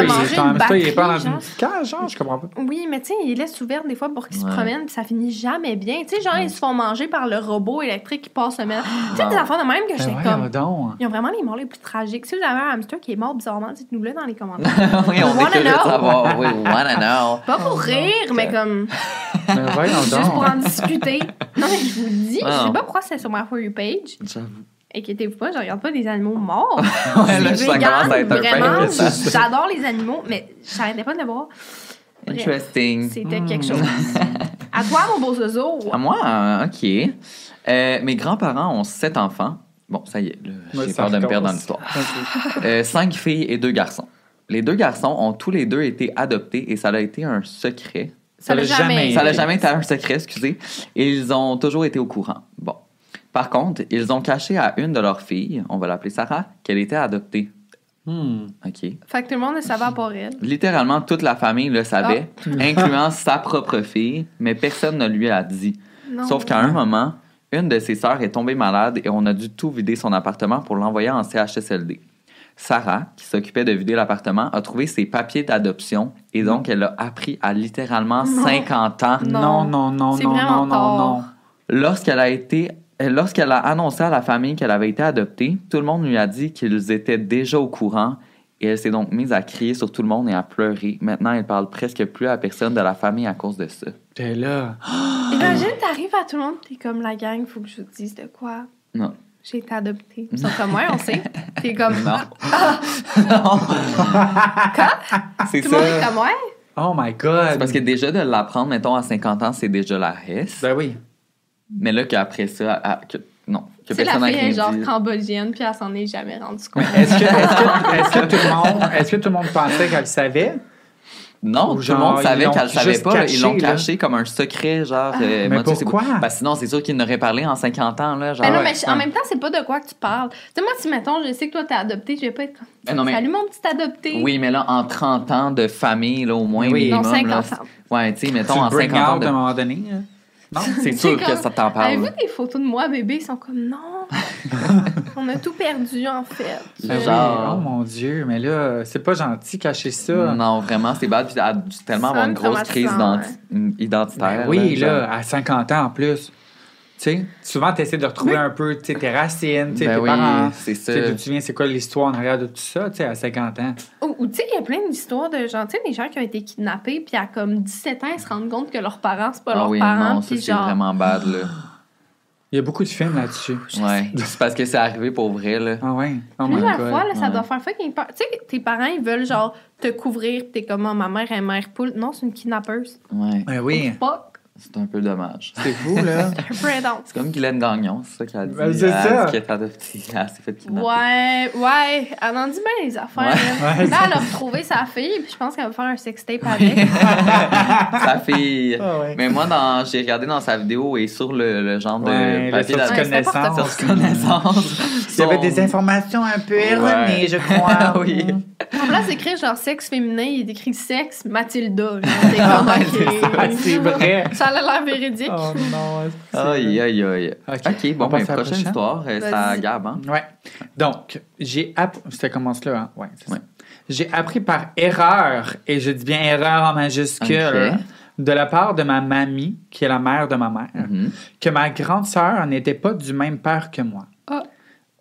S1: de
S3: il-
S2: manger une
S3: hamster, il est pas dans
S2: batterie,
S3: une
S2: genre.
S3: petite cage, genre, je comprends pas.
S2: Oui, mais tu sais, ils laissent ouverte des fois pour qu'ils se promènent, puis ça finit jamais bien. Tu sais, genre, ils se font manger par le robot électrique qui passe se mettre. Tu sais, des affaires de même que
S3: Ben
S2: j'étais comme.
S3: donc!
S2: Ils ont vraiment les morts les plus tragiques. Si vous avez un hamster qui est mort bizarrement, dites-nous-le dans les commentaires.
S1: oui, on est curieux de savoir. Oui, wanna know.
S2: Pas pour rire, mais comme.
S3: Ben
S2: Juste pour en discuter. Non, mais je vous dis, je
S1: Ah.
S2: sais pas pourquoi c'est sur ma For You page.
S1: J'avoue.
S2: Inquiétez-vous pas, je regarde pas des animaux morts.
S1: Ouais, là,
S2: C'est
S1: ça
S2: vegan,
S1: commence à être un peu
S2: vraiment. J'adore les animaux, mais j'arrêtais pas de le voir. Bref,
S1: Interesting.
S2: C'était quelque chose. À toi, mon beau zozo.
S1: À moi, OK. Euh, mes grands-parents ont sept enfants. Bon, ça y est, là,
S3: Ouais,
S1: j'ai peur de me perdre dans l'histoire. Euh, cinq filles et deux garçons. Les deux garçons ont tous les deux été adoptés et ça a été un secret.
S2: Ça l'a jamais.
S3: jamais
S1: Ça n'a jamais été un secret, excusez. Et ils ont toujours été au courant. Bon. Par contre, ils ont caché à une de leurs filles, on va l'appeler Sarah, qu'elle était adoptée.
S3: Hmm.
S1: OK.
S2: Fait que tout le monde ne savait part elle.
S1: Littéralement, toute la famille le savait, incluant sa propre fille, mais personne ne lui a dit.
S2: Non.
S1: Sauf qu'à un moment, une de ses sœurs est tombée malade et on a dû tout vider son appartement pour l'envoyer en CHSLD. Sarah, qui s'occupait de vider l'appartement, a trouvé ses papiers d'adoption et donc elle a appris à littéralement
S2: Non.
S1: 50 ans.
S2: Non.
S3: Non, non, non, non, non, non.
S1: Lorsqu'elle a été euh, Lorsqu'elle a annoncé à la famille qu'elle avait été adoptée, tout le monde lui a dit qu'ils étaient déjà au courant et elle s'est donc mise à crier sur tout le monde et à pleurer. Maintenant, elle parle presque plus à personne de la famille à cause de ça.
S3: T'es là.
S2: Imagine, t'arrives à tout le monde, t'es comme la gang, faut que je vous dise de quoi.
S1: Non.
S2: J'ai été adoptée. Ils sont comme moi, on sait. T'es comme.
S1: Non.
S2: Ah,
S1: C'est
S2: Tout le monde est
S1: ça.
S2: comme ouais.
S3: Oh my God!
S1: C'est parce que déjà de l'apprendre, mettons, à 50 ans, c'est déjà la hesse.
S3: Ben oui.
S1: Mais là, qu'après ça, à- que, non, que
S2: C'est la
S1: personne n'a
S2: fille
S1: rien
S2: est genre
S1: dit.
S2: cambodgienne, puis elle s'en est jamais rendue compte.
S3: Est-ce que, est-ce que, est-ce que tout le monde, est-ce que tout le monde pensait qu'elle savait?
S1: Non,
S3: Ou
S1: tout le monde savait qu'elle le savait pas. ils l'ont
S3: caché,
S1: comme un secret, genre. euh,
S3: mais
S1: moi, tu sais, c'est-
S3: pourquoi?
S1: Ben, sinon, c'est sûr qu'il n'aurait parlé en 50 ans, là. Genre,
S2: Ben non, mais en même temps, c'est pas de quoi que tu parles. Tu sais, moi, si, mettons, je sais que toi, t'es adopté, je vais pas être comme.
S1: Ben non, mais-
S2: Salut, mon petit adopté.
S1: Oui, mais là, en 30 ans de famille, là, au moins,
S3: Oui.
S2: Non,
S1: minimum.
S2: 50
S1: là,
S2: ans.
S1: ouais, tu sais, mettons,
S3: tu
S1: en
S3: le bring
S1: 50 ans.
S3: out
S1: de-
S3: à un moment donné? hein? Non?
S1: C'est sûr que ça t'en parle.
S2: Avez-vous des photos de moi, bébé? Ils sont comme, non. On a tout perdu, en fait.
S3: Ben.
S1: Genre-
S3: Oh mon Dieu, mais là, c'est pas gentil cacher ça.
S1: Non, vraiment, c'est bad. Puis elle a dû tellement avoir une grosse crise identitaire.
S3: Ben oui, là, à 50 ans en plus. Tu sais, souvent, tu essaies de retrouver un peu tes racines, tu sais,
S1: Ben
S3: tes
S1: oui,
S3: parents.
S1: c'est
S3: Tu sais,
S1: ça.
S3: d'où tu viens, c'est quoi l'histoire en arrière de tout ça, tu sais, à 50 ans?
S2: Ou, tu sais, il y a plein d'histoires de gens, tu sais, des gens qui ont été kidnappés, puis à comme 17 ans, ils se rendent compte que leurs parents, c'est pas
S1: Ah
S2: leurs
S1: oui,
S2: parents.
S1: non, ça, c'est
S2: genre,
S1: vraiment bad, là.
S3: Il y a beaucoup de films là-dessus.
S1: Ouais. C'est parce que c'est arrivé pour vrai, là.
S3: Ah ouais? Oh
S2: Plusieurs
S3: God.
S2: fois, là, ça
S1: ouais.
S2: doit faire fucking peur. Tu sais, tes parents, ils veulent genre te couvrir, pis t'es comme, Ah, ma mère est mère poule. Non, c'est une kidnappeuse.
S1: Ouais.
S3: Ben oui,
S2: Fuck.
S1: C'est un peu dommage.
S3: c'est fou, là.
S2: Un peu intense.
S1: C'est comme Guylaine Gagnon, c'est ça qu'elle a dit.
S3: Ben, c'est
S1: Elle a
S3: ça.
S1: dit qu'elle est adoptée. Elle s'est fait kidnapper.
S2: Ouais, ouais. Elle en dit bien les affaires. là.
S3: Ouais.
S2: Là, elle a retrouvé sa fille, puis je pense qu'elle va faire un sextape avec.
S1: Sa fille.
S3: Ah ouais.
S1: Mais moi, dans, j'ai regardé dans sa vidéo et sur le, le genre de papier
S2: c'est n'importe
S3: connaissance.
S1: Sur connaissance.
S3: Il y avait des informations un peu erronées, je crois.
S1: Oui.
S2: En place d'écrire genre sexe féminin, il est écrit sexe Mathilda.
S3: Ah, c'est vrai.
S2: Ça a l'air véridique.
S3: Oh non. c'est-
S1: Aïe, aïe, aïe.
S3: Ok.
S1: Bon,
S3: On
S1: ben,
S3: passe à la
S1: prochaine
S3: prochaine?
S1: histoire, euh, c'est à
S2: Vas-y.
S1: Gab, hein?
S3: Ouais. Donc, j'ai appris. Ça commence là, hein? Ouais, c'est
S1: Ouais.
S3: ça. J'ai appris par erreur, et je dis bien erreur en majuscule, de la part de ma mamie, qui est la mère de ma mère,
S1: Mhm.
S3: que ma grande sœur n'était pas du même père que moi.
S2: Ah.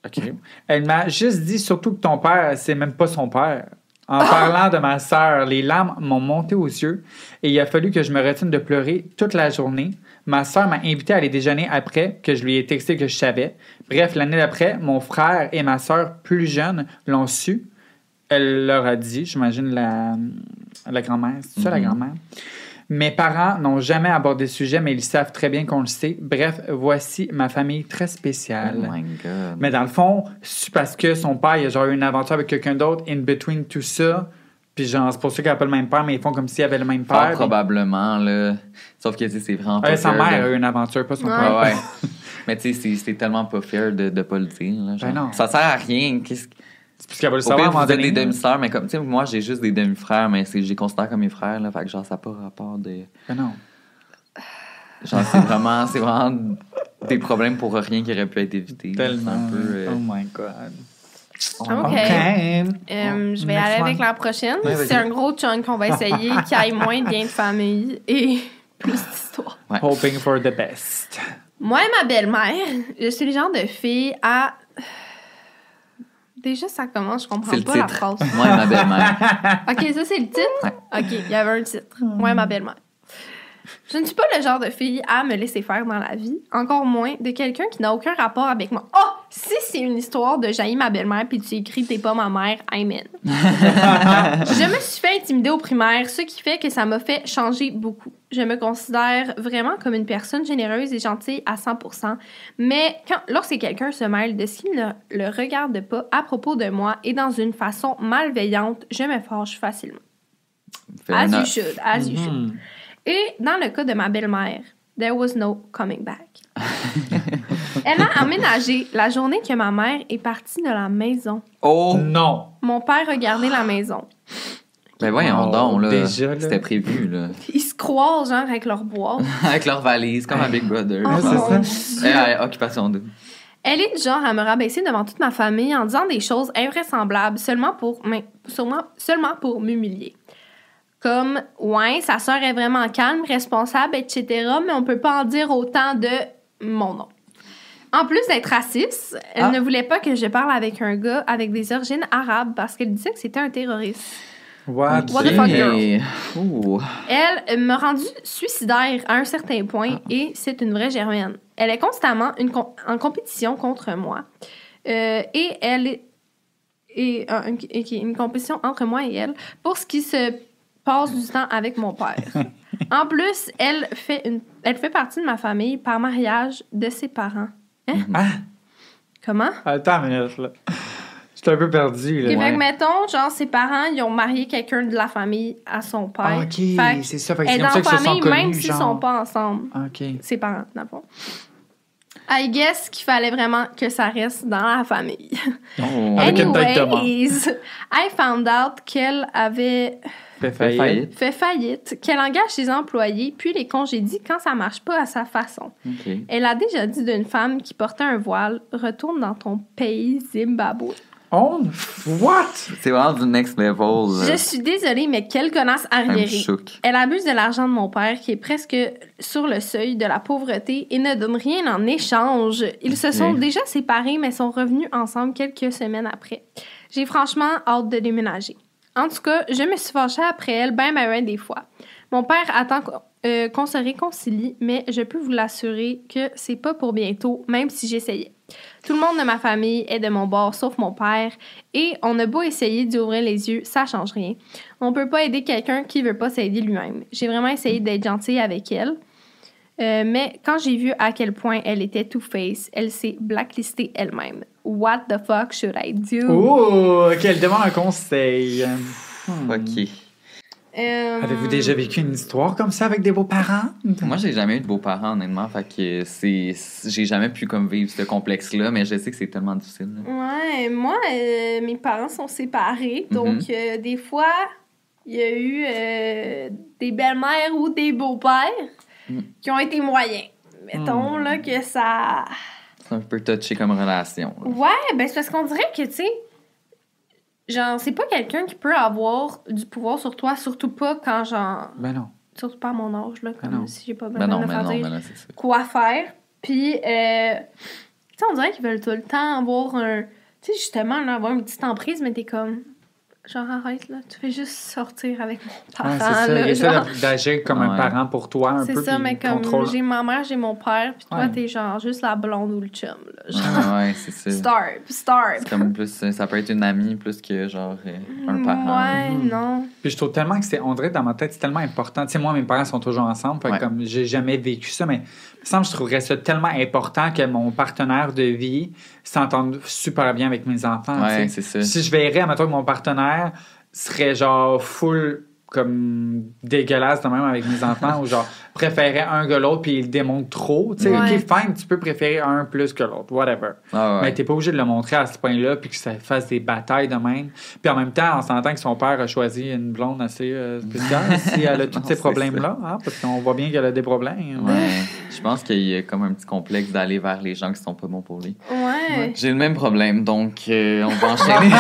S3: OK. Elle m'a juste dit surtout que ton père, c'est même pas son père. En parlant de ma sœur, les larmes m'ont monté aux yeux et il a fallu que je me retienne de pleurer toute la journée. Ma sœur m'a invité à aller déjeuner après que je lui ai texté que je savais. Bref, l'année d'après, mon frère et ma sœur plus jeunes l'ont su. Elle leur a dit, j'imagine la, la grand-mère, c'est ça la
S1: Mhm.
S3: grand-mère? Mes parents n'ont jamais abordé le sujet, mais ils savent très bien qu'on le sait. Bref, voici ma famille très spéciale.
S1: Oh my God.
S3: Mais dans le fond, c'est parce que son père, il a genre eu une aventure avec quelqu'un d'autre, in between tout ça. Puis genre, c'est pour ça qu'il n'a pas le même père, mais ils font comme s'il avait le même
S1: Fort
S3: père. puis-
S1: probablement, là. Sauf que, tu sais, c'est vraiment pas
S3: Ouais, sa mère
S1: de-
S3: a eu une aventure, pas son
S2: Ouais.
S3: père.
S1: Ouais, ouais. Mais tu sais, c'est- tellement pas fair de, de pas le dire. Là, genre.
S3: Ben non.
S1: Ça sert à rien. Qu'est-ce que-
S3: C'est parce qu'elle va le savoir
S1: pire, vous êtes des demi-sœurs, mais comme, tu sais, moi, j'ai juste des demi-frères, mais c'est- je les considère comme mes frères, là. Fait que, genre, ça n'a pas rapport de.
S3: Ben non.
S1: Genre, c'est vraiment, c'est vraiment des problèmes pour rien qui auraient pu être évités.
S3: Tellement.
S1: Un peu. euh,
S3: Oh my God.
S2: OK.
S3: OK.
S2: Euh, je vais
S3: Next
S2: aller avec la prochaine. C'est un gros chunk qu'on va essayer, qui aille moins de bien de famille et plus d'histoire.
S3: Hoping for the best.
S2: Moi et ma belle-mère, je suis le genre de fille à. Déjà, ça commence, je comprends pas la phrase.
S1: Moi et ma belle-mère.
S2: Ok, ça c'est le titre? Ok, il y avait un titre. Moi et ma belle-mère. Je ne suis pas le genre de fille à me laisser faire dans la vie, encore moins de quelqu'un qui n'a aucun rapport avec moi. Oh, si c'est une histoire de jaillir ma belle-mère puis tu écris t'es pas ma mère, amen. je me suis fait intimider au primaire, ce qui fait que ça m'a fait changer beaucoup. Je me considère vraiment comme une personne généreuse et gentille à 100%, mais quand, lorsque quelqu'un se mêle de ce qui ne le regarde pas à propos de moi et dans une façon malveillante, je me fâche facilement.
S1: Fair
S2: As you
S1: enough.
S2: should, as you should. Et dans le cas de ma belle-mère, there was no coming back. Elle a aménagé la journée que ma mère est partie de la maison.
S1: Oh!
S3: Non.
S2: Mon père regardait la maison.
S1: Ben voyons
S3: Oh,
S1: donc, là.
S3: déjà, là.
S1: C'était prévu, là.
S2: Ils se croisent, genre, avec leur boîte.
S1: Avec leur valise, comme à Big Brother.
S2: Oh,
S3: c'est ça.
S1: Eh, eh, occupation double.
S2: Elle est du genre à me rabaisser devant toute ma famille en disant des choses invraisemblables seulement pour, mais, seulement, seulement pour m'humilier. Comme, ouais, sa sœur est vraiment calme, responsable, etc., mais on peut pas en dire autant de mon nom. En plus d'être raciste, elle
S1: Ah.
S2: ne voulait pas que je parle avec un gars avec des origines arabes parce qu'elle disait que c'était un terroriste.
S3: What?
S2: What the fuck, girl? Elle m'a rendu suicidaire à un certain point et c'est une vraie germaine. Elle est constamment une com- en compétition contre moi. Euh, et elle est et, euh, une, une compétition entre moi et elle pour ce qui se passe du temps avec mon père. en plus, elle fait, une, elle fait partie de ma famille par mariage de ses parents.
S3: Ah,
S2: Comment?
S3: attends minute, là. J'étais un peu perdu, là.
S2: Fait que, mettons, genre, ses parents, ils ont marié quelqu'un de la famille à son père.
S3: Ah, ok, c'est ça. Fait que
S2: est
S3: comme ça
S2: dans la
S3: se sont
S2: famille, même
S3: connus,
S2: s'ils
S3: genre.
S2: sont pas ensemble.
S3: OK.
S2: ses parents, dans le fond. I guess qu'il fallait vraiment que ça reste dans la famille.
S1: Oh.
S3: Avec une tête de mort.
S2: Anyways, I found out qu'elle avait
S3: Fait
S1: Fait
S3: faillite.
S2: fait faillite, qu'elle engage ses employés puis les congédie quand ça marche pas à sa façon. Elle a déjà dit d'une femme qui portait un voile Retourne dans ton pays, Zimbabwe.
S3: On? What?
S1: C'est vraiment du next level. là.
S2: Je suis désolée, mais quelle connasse
S1: I'm
S2: arriérée. Elle abuse de l'argent de mon père, qui est presque sur le seuil de la pauvreté, et ne donne rien en échange. Ils se sont déjà séparés, mais sont revenus ensemble quelques semaines après. J'ai franchement hâte de déménager. En tout cas, je me suis fâchée après elle, ben, ben, des fois. Mon père attend euh, qu'on se réconcilie, mais je peux vous l'assurer que c'est pas pour bientôt, même si j'essayais. Tout le monde de ma famille est de mon bord, sauf mon père, et on a beau essayer d'ouvrir les yeux, ça change rien. On peut pas aider quelqu'un qui veut pas s'aider lui-même. J'ai vraiment essayé d'être gentille avec elle. Euh, mais quand j'ai vu à quel point elle était two-face, elle s'est blacklistée elle-même. What the fuck should I do?
S3: Oh, qu'elle demande un conseil.
S1: Ok.
S2: Euh,
S3: Avez-vous déjà vécu une histoire comme ça avec des beaux-parents?
S1: Moi, j'ai jamais eu de beaux-parents, honnêtement. Fait que c'est. J'ai jamais pu comme vivre ce complexe-là, mais je sais que c'est tellement difficile. là.
S2: Ouais, moi, euh, mes parents sont séparés, donc
S1: Mhm.
S2: euh, des fois, il y a eu euh, des belles-mères ou des beaux-pères
S1: Mhm.
S2: qui ont été moyens. Mettons là que ça.
S1: C'est un peu touché comme relation. là.
S2: Ouais, ben c'est parce qu'on dirait que, tu sais, genre, c'est pas quelqu'un qui peut avoir du pouvoir sur toi, surtout pas quand, genre,
S3: Ben non.
S2: surtout pas à mon âge, là,
S3: Ben
S2: comme
S3: non.
S2: si j'ai pas
S1: Ben
S2: besoin
S1: non,
S2: de
S1: mais
S2: faire
S1: non,
S2: dire
S1: mais là, c'est ça.
S2: quoi faire. Puis, euh, tu sais, on dirait qu'ils veulent tout le temps avoir un. Tu sais, justement, là, avoir une petite emprise, mais t'es comme. Genre, arrête, là. Tu fais juste sortir avec mon
S3: Ouais,
S2: parent,
S3: c'est ça.
S2: là. Genre.
S3: d'agir comme un
S1: Ouais.
S3: parent pour toi, un
S2: C'est
S3: peu.
S2: ça,
S3: puis
S2: mais comme
S3: contrôle.
S2: j'ai ma mère, j'ai mon père, puis toi,
S3: Ouais.
S2: t'es genre juste la blonde ou le chum, là. Genre,
S1: Ouais, ouais, c'est ça.
S2: star, star.
S1: C'est comme plus. Ça peut être une amie plus que genre euh, un parent.
S2: Ouais, non.
S3: Puis je trouve tellement que c'est, on dirait dans ma tête, c'est tellement important. Tu sais, moi, mes parents sont toujours ensemble, fait
S1: Ouais.
S3: comme j'ai jamais vécu ça, mais me je trouverais ça tellement important que mon partenaire de vie s'entende super bien avec mes enfants.
S1: Ouais, c'est ça.
S3: Si je verrais, admettons que mon partenaire serait genre full comme dégueulasse de même avec mes enfants ou genre préférait un que l'autre puis il le démontre trop. Tu sais,
S2: Ouais.
S3: ok, fine, tu peux préférer un plus que l'autre, whatever.
S1: Ah ouais.
S3: Mais t'es pas obligé de le montrer à ce point-là puis que ça fasse des batailles de même. Puis en même temps, on s'entend que son père a choisi une blonde assez euh, spéciale si elle a tous ces problèmes-là, hein, parce qu'on voit bien qu'elle a des problèmes.
S1: Ouais. Je pense qu'il y a comme un petit complexe d'aller vers les gens qui sont pas bons pour lui.
S2: Ouais.
S1: J'ai le même problème, donc euh, on va enchaîner.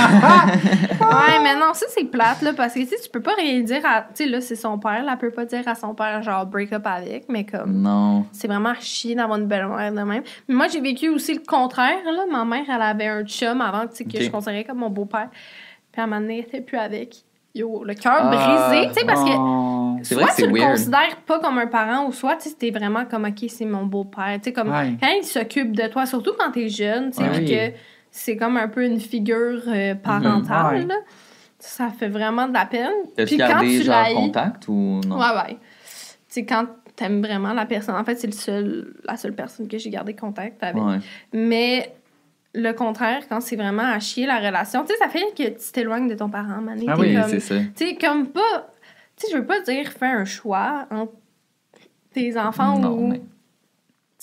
S2: Ouais, mais non, ça, c'est plate, là, parce que, tu sais, tu peux pas rien dire à. Tu sais, là, c'est son père, là, elle peut pas dire à son père, genre, break up avec, mais comme.
S1: non.
S2: C'est vraiment chier d'avoir une belle-mère de même. Mais moi, j'ai vécu aussi le contraire, là. Ma mère, elle avait un chum avant, tu sais, que je considérais comme mon beau-père. Puis à un moment donné, elle était plus avec. Yo, le cœur
S1: Ah.
S2: brisé, tu sais, parce que.
S3: Oh.
S2: Soit
S1: vrai que
S2: tu le
S1: weird.
S2: considères pas comme un parent, ou soit, tu sais, vraiment comme, OK, c'est mon beau-père. Tu sais, comme,
S3: Ouais.
S2: quand il s'occupe de toi, surtout quand t'es jeune, tu sais,
S3: Ouais.
S2: que c'est comme un peu une figure euh, parentale,
S3: Ouais.
S2: là. Ça fait vraiment de la peine. Puis quand tu
S1: genre contact ou non?
S2: Ouais, ouais. Tu sais, quand t'aimes vraiment la personne, en fait, c'est le seul, la seule personne que j'ai gardé contact avec.
S1: Ouais.
S2: Mais le contraire, quand c'est vraiment à chier la relation, tu sais, ça fait que tu t'éloignes de ton parent, Mané.
S3: Ah oui,
S1: c'est ça.
S2: Tu sais, comme pas. Tu sais, je veux pas dire fais un choix entre tes enfants
S1: Non,
S2: ou
S1: mais-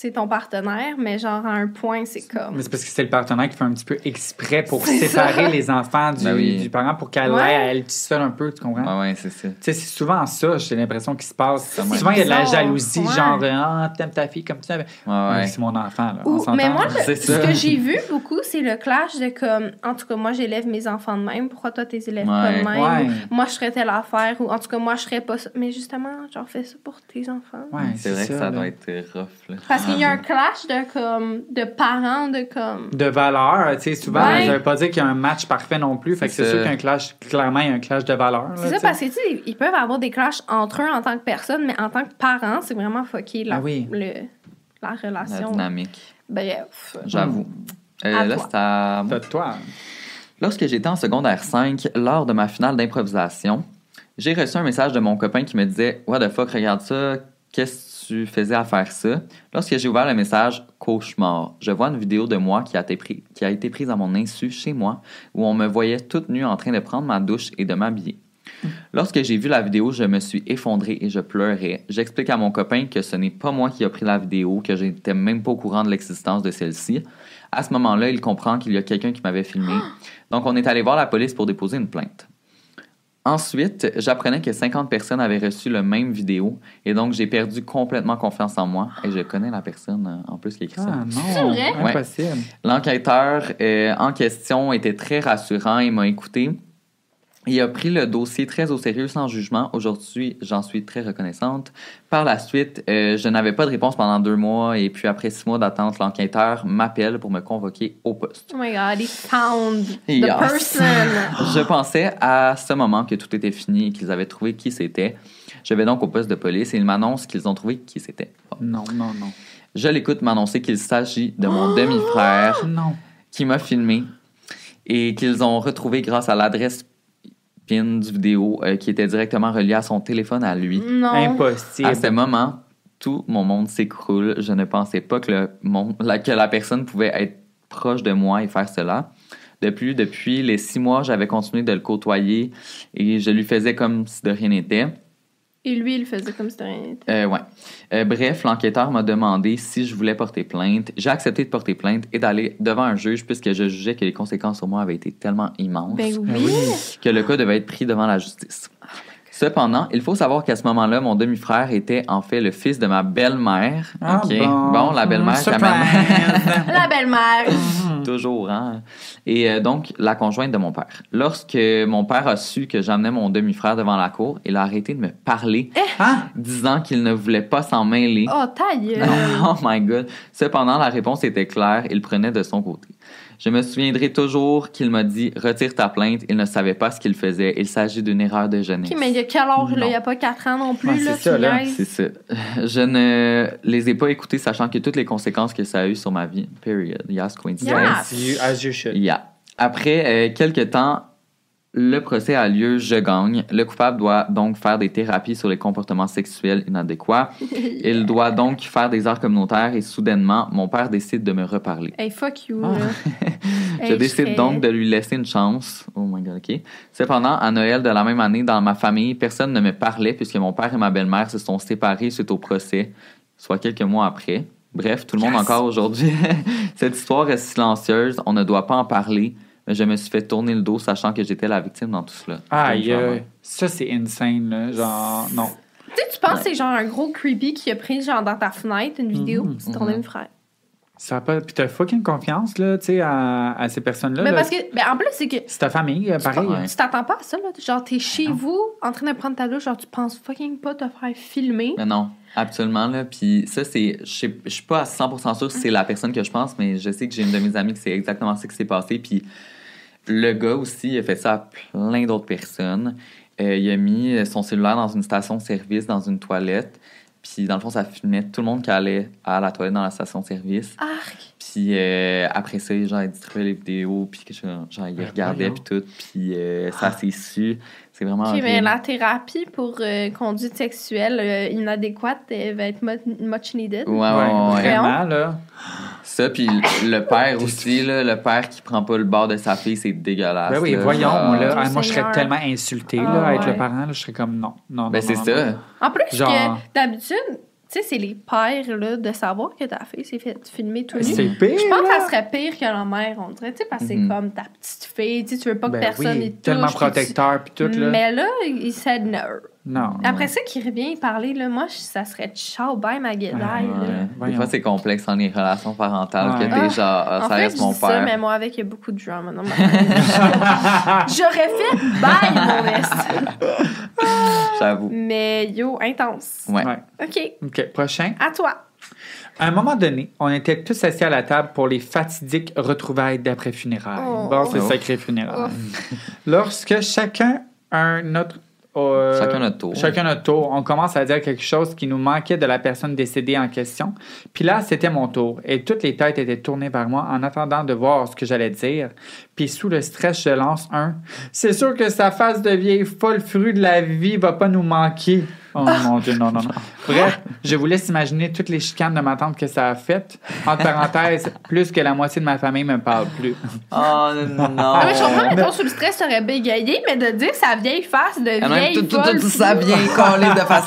S2: sais, ton partenaire, mais genre à un point, c'est comme.
S3: Mais c'est parce que c'est le partenaire qui fait un petit peu exprès pour
S2: C'est
S3: séparer
S2: ça.
S3: les enfants du,
S1: Ben oui.
S3: du parent pour qu'elle
S2: Ouais.
S3: aille elle toute seule un peu, tu comprends?
S1: Ouais, ouais, c'est ça.
S3: Tu sais, c'est souvent ça, j'ai l'impression, qui se passe.
S1: C'est
S3: Souvent, il y a de la jalousie,
S2: Ouais.
S3: genre, ah, t'aimes ta fille comme ça.
S1: Ouais.
S3: C'est mon enfant, là.
S2: Ou- mais moi, le-
S1: C'est
S2: ce
S1: ça.
S2: que j'ai vu beaucoup, c'est le clash de comme. En tout cas, moi, j'élève mes enfants de même. Pourquoi toi, t'es élèves pas de même?
S3: Ouais.
S2: Ou moi, je ferais telle affaire. Ou en tout cas, moi, je ferais pas ça. Mais justement, genre, fais ça pour tes enfants.
S3: Ouais,
S1: c'est vrai que ça
S3: là.
S1: doit être rough. Là.
S2: Parce qu'il y a un clash de comme. de parents, de comme.
S3: de valeur, tu sais, souvent,
S2: Ouais.
S3: ça veut pas dire qu'il y a un match parfait non plus. Fait que c'est sûr
S1: ça.
S3: qu'il y a un clash, clairement, il y a un clash de valeur.
S2: C'est ça, parce que, tu sais, ils peuvent avoir des clashs entre eux en tant que personne, mais en tant que parents, c'est vraiment fucké la,
S3: Ah oui.
S2: le, la
S1: La
S2: relation.
S1: dynamique.
S2: Bref.
S1: J'avoue. Euh, là, c'est à
S3: toi.
S1: Lorsque j'étais en secondaire 5, lors de ma finale d'improvisation, j'ai reçu un message de mon copain qui me disait What the fuck, regarde ça, qu'est-ce que tu faisais à faire ça Lorsque j'ai ouvert le message, cauchemar, je vois une vidéo de moi qui a été, prise à mon insu chez moi, où on me voyait toute nue en train de prendre ma douche et de m'habiller. Lorsque j'ai vu la vidéo, je me suis effondré et je pleurais. J'explique à mon copain que ce n'est pas moi qui a pris la vidéo, que je n'étais même pas au courant de l'existence de celle-ci. À ce moment-là, il comprend qu'il y a quelqu'un qui m'avait filmé. Donc, on est allé voir la police pour déposer une plainte. Ensuite, j'apprenais que 50 personnes avaient reçu le même vidéo et donc j'ai perdu complètement confiance en moi et je connais la personne euh, en plus qui a écrit ça.
S3: Ah non,
S2: C'est vrai?
S3: impossible.
S1: L'enquêteur euh, en question était très rassurant et m'a écouté. Il a pris le dossier très au sérieux sans jugement. Aujourd'hui, j'en suis très reconnaissante. Par la suite, euh, je n'avais pas de réponse pendant deux mois et puis après six mois d'attente, l'enquêteur m'appelle pour me convoquer au poste.
S2: Oh my god, he found the
S1: Yes.
S2: person.
S1: Je pensais à ce moment que tout était fini et qu'ils avaient trouvé qui c'était. Je vais donc au poste de police et ils m'annoncent qu'ils ont trouvé qui c'était.
S3: Non, non, non.
S1: Je l'écoute m'annoncer qu'il s'agit de mon demi-frère qui m'a filmé et qu'ils ont retrouvé grâce à l'adresse PIN du vidéo euh, qui était directement reliée à son téléphone à lui.
S2: Non.
S3: Impossible.
S1: À ce moment, tout mon monde s'écroule. Je ne pensais pas que, le monde, la, que la personne pouvait être proche de moi et faire cela. Depuis, depuis les six mois, j'avais continué de le côtoyer et je lui faisais comme si de rien n'était.
S2: Et lui, il faisait comme si de rien n'était.
S1: Euh, ouais. Euh, bref, l'enquêteur m'a demandé si je voulais porter plainte. J'ai accepté de porter plainte et d'aller devant un juge puisque je jugeais que les conséquences sur moi avaient été tellement immenses
S2: Ben
S3: Ah
S2: oui.
S1: que le cas devait être pris devant la justice. Cependant, il faut savoir qu'à ce moment-là, mon demi-frère était en fait le fils de ma belle-mère.
S3: Ah,
S1: OK?
S3: bon.
S1: la belle-mère
S2: La belle-mère.
S1: Toujours, hein? Et euh, donc, la conjointe de mon père. Lorsque mon père a su que j'amenais mon demi-frère devant la cour, il a arrêté de me parler,
S3: Ah!
S1: disant qu'il ne voulait pas s'en mêler.
S2: Oh, ta gueule.
S1: Oh my God. Cependant, la réponse était claire. Il prenait de son côté. Je me souviendrai toujours qu'il m'a dit Retire ta plainte. Il ne savait pas ce qu'il faisait. Il s'agit d'une erreur de jeunesse.
S2: OK, mais il y a quel âge, là? Il n'y a pas 4 ans non plus,
S3: Ouais,
S2: là,
S3: c'est ça,
S2: tu
S3: là.
S2: niaises?
S1: C'est ça. Je ne les ai pas écoutés, sachant que toutes les conséquences que ça a eu sur ma vie. Period. Yes.
S2: Yeah.
S3: As you, as you should.
S1: Yeah. Après euh, quelques temps, le procès a lieu, je gagne. Le coupable doit donc faire des thérapies sur les comportements sexuels inadéquats. Il doit donc faire des arts communautaires et soudainement, mon père décide de me reparler.
S2: Hey, fuck you,
S3: Ah.
S1: Je
S2: Hey,
S1: décide donc de lui laisser une chance. Oh my god, ok. Cependant, à Noël de la même année, dans ma famille, personne ne me parlait puisque mon père et ma belle-mère se sont séparés suite au procès, soit quelques mois après. Bref, tout le monde encore aujourd'hui. Cette histoire est silencieuse, on ne doit pas en parler. Mais je me suis fait tourner le dos sachant que j'étais la victime dans tout cela.
S3: Aïe,
S1: Donc,
S3: aïe. ça c'est insane, là. Genre, non.
S2: Tu sais, tu penses que c'est genre un gros creepy qui a pris genre dans ta fenêtre une vidéo,
S3: Mhm.
S2: c'est ton demi-frère.
S3: Ça pas... Puis t'as fucking confiance, là, tu sais, à, à ces personnes-là.
S2: Mais
S3: là.
S2: parce que, ben, en plus, c'est que
S3: C'est ta famille, euh, pareil.
S1: Ouais.
S2: tu t'attends pas à ça, là. Genre, t'es chez vous, en train de prendre ta douche, genre, tu penses fucking pas te faire filmer.
S1: Mais non, absolument. Là. Puis ça, c'est. Je suis pas à 100% sûr si c'est la personne que je pense, mais je sais que j'ai une de mes amies qui c'est exactement ça qui s'est passé. Puis le gars aussi, il a fait ça à plein d'autres personnes. Euh, il a mis son cellulaire dans une station-service, dans une toilette. Puis dans le fond, ça filmait tout le monde qui allait à la toilette dans la station-service.
S2: Arc!
S1: Puis euh, après ça, genre, il distribuait les vidéos, puis que genre, genre, il
S3: Ben
S1: regardait,
S3: voyons.
S1: puis tout. Puis euh, ça s'est su. C'est vraiment.
S2: Mais la thérapie pour euh, conduite sexuelle euh, inadéquate elle va être mu- much needed.
S1: Ouais, ouais,
S3: vraiment, là.
S1: Ça, puis le père aussi, là, le père qui prend pas le bord de sa fille, c'est dégueulasse.
S3: Ben oui,
S1: là.
S3: voyons,
S1: Genre-
S3: là. Ah, moi, je serais tellement insulté,
S2: Ah,
S3: là, à être
S2: ouais.
S3: le parent, là. Je serais comme non. Non,
S1: Ben
S3: non,
S1: c'est
S3: non,
S1: ça.
S3: non.
S2: En plus
S3: Genre-
S2: que d'habitude, tu sais, c'est les pères là, de savoir que ta fille s'est fait filmer tout nu.
S3: C'est pire.
S2: Je pense que ça serait pire que la mère, on dirait, tu sais, parce que c'est
S1: Mhm.
S2: comme ta petite fille, tu veux pas que
S3: Ben
S2: personne
S3: oui,
S2: y touche.
S3: tellement protecteur, puis tout, là.
S2: Mais là, il said no.
S3: Non.
S2: Après ça, qu'il revient parler, là, moi, ça serait ciao, bye, ma guédaille.
S3: Ouais,
S2: là.
S1: Ouais. Des
S3: Voyons.
S1: fois, c'est complexe dans les relations parentales
S3: Ouais.
S1: que t'es genre, ah,
S2: En
S1: ça
S2: fait,
S1: reste
S2: je
S1: mon
S2: dis ça,
S1: père.
S2: mais moi, avec, il y a beaucoup de drama dans ma. J'aurais fait bye, mon.
S1: J'avoue.
S2: Mais yo, intense.
S1: Ouais.
S3: Ouais.
S2: OK,
S3: OK, prochain.
S2: à toi.
S3: À un moment donné, on était tous assis à la table pour les fatidiques retrouvailles d'après funérailles.
S2: Oh.
S3: Bon, c'est
S1: Oh.
S3: sacré funérailles. Lorsque chacun un notre euh,
S1: Chacun notre tour.
S3: Chacun notre tour. On commence à dire quelque chose qui nous manquait de la personne décédée en question. Puis là, c'était mon tour. Et toutes les têtes étaient tournées vers moi en attendant de voir ce que j'allais dire. Puis sous le stress, je lance un. C'est sûr que sa face de vieille folle fruit de la vie va pas nous manquer. Oh mon Dieu, non, non, non. Bref, je vous laisse imaginer toutes les chicanes de ma tante que ça a faites. Entre parenthèses, plus que la moitié de ma famille me parle plus.
S1: Oh non.
S2: Ah, mais je comprends, mettons, sous le stress, t'aurais bégayé, mais de dire sa vieille face de
S1: Ah, même
S2: vieille
S1: tout, tout,
S2: folle.
S1: tout, ça vient collé de face.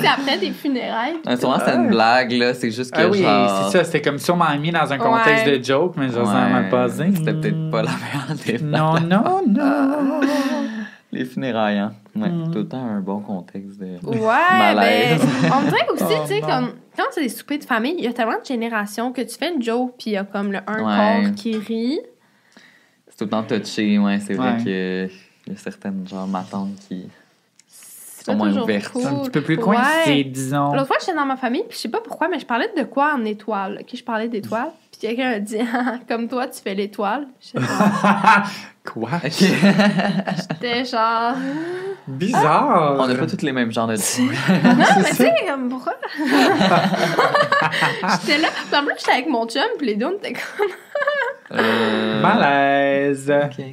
S2: C'est après des funérailles.
S1: Ouais, Souvent, c'est une blague, là. C'est juste que
S3: Ah oui,
S1: genre.
S3: c'est ça. C'était comme sûrement mis dans un contexte
S2: Ouais.
S3: de joke, mais je ça m'a
S1: Ouais,
S3: pas
S1: C'était peut-être pas la meilleure des
S3: Non, non, non.
S1: Les funérailles, hein. Ouais,
S3: Mm.
S1: tout le temps un bon contexte de.
S2: Ouais,
S1: Malaise.
S2: ben, on dirait aussi,
S3: Oh,
S2: tu sais, comme, quand c'est des soupers de famille, il y a tellement de générations que tu fais une joke, puis il y a comme le un
S1: Ouais.
S2: corps qui rit.
S1: C'est tout le temps touché, ouais. C'est vrai
S3: Ouais.
S1: que. Il y a certaines, genre, ma tante qui.
S2: C'est
S1: sont moins
S2: toujours
S1: ouvertes.
S2: cool.
S3: C'est un petit peu plus
S2: Ouais.
S3: coincé, disons.
S2: L'autre fois, j'étais dans ma famille, puis je sais pas pourquoi, mais je parlais de quoi en étoile? Ok, je parlais d'étoiles. Puis quelqu'un a dit, Ah, comme toi, tu fais l'étoile.
S3: Quoi?
S2: J'étais genre.
S3: Bizarre.
S1: On n'a pas tous les mêmes genres de.
S2: Non, mais tu sais, comme pourquoi? j'étais là. En plus, j'étais avec mon chum, puis les deux, on était comme.
S1: Euh,
S3: Malaise.
S1: OK.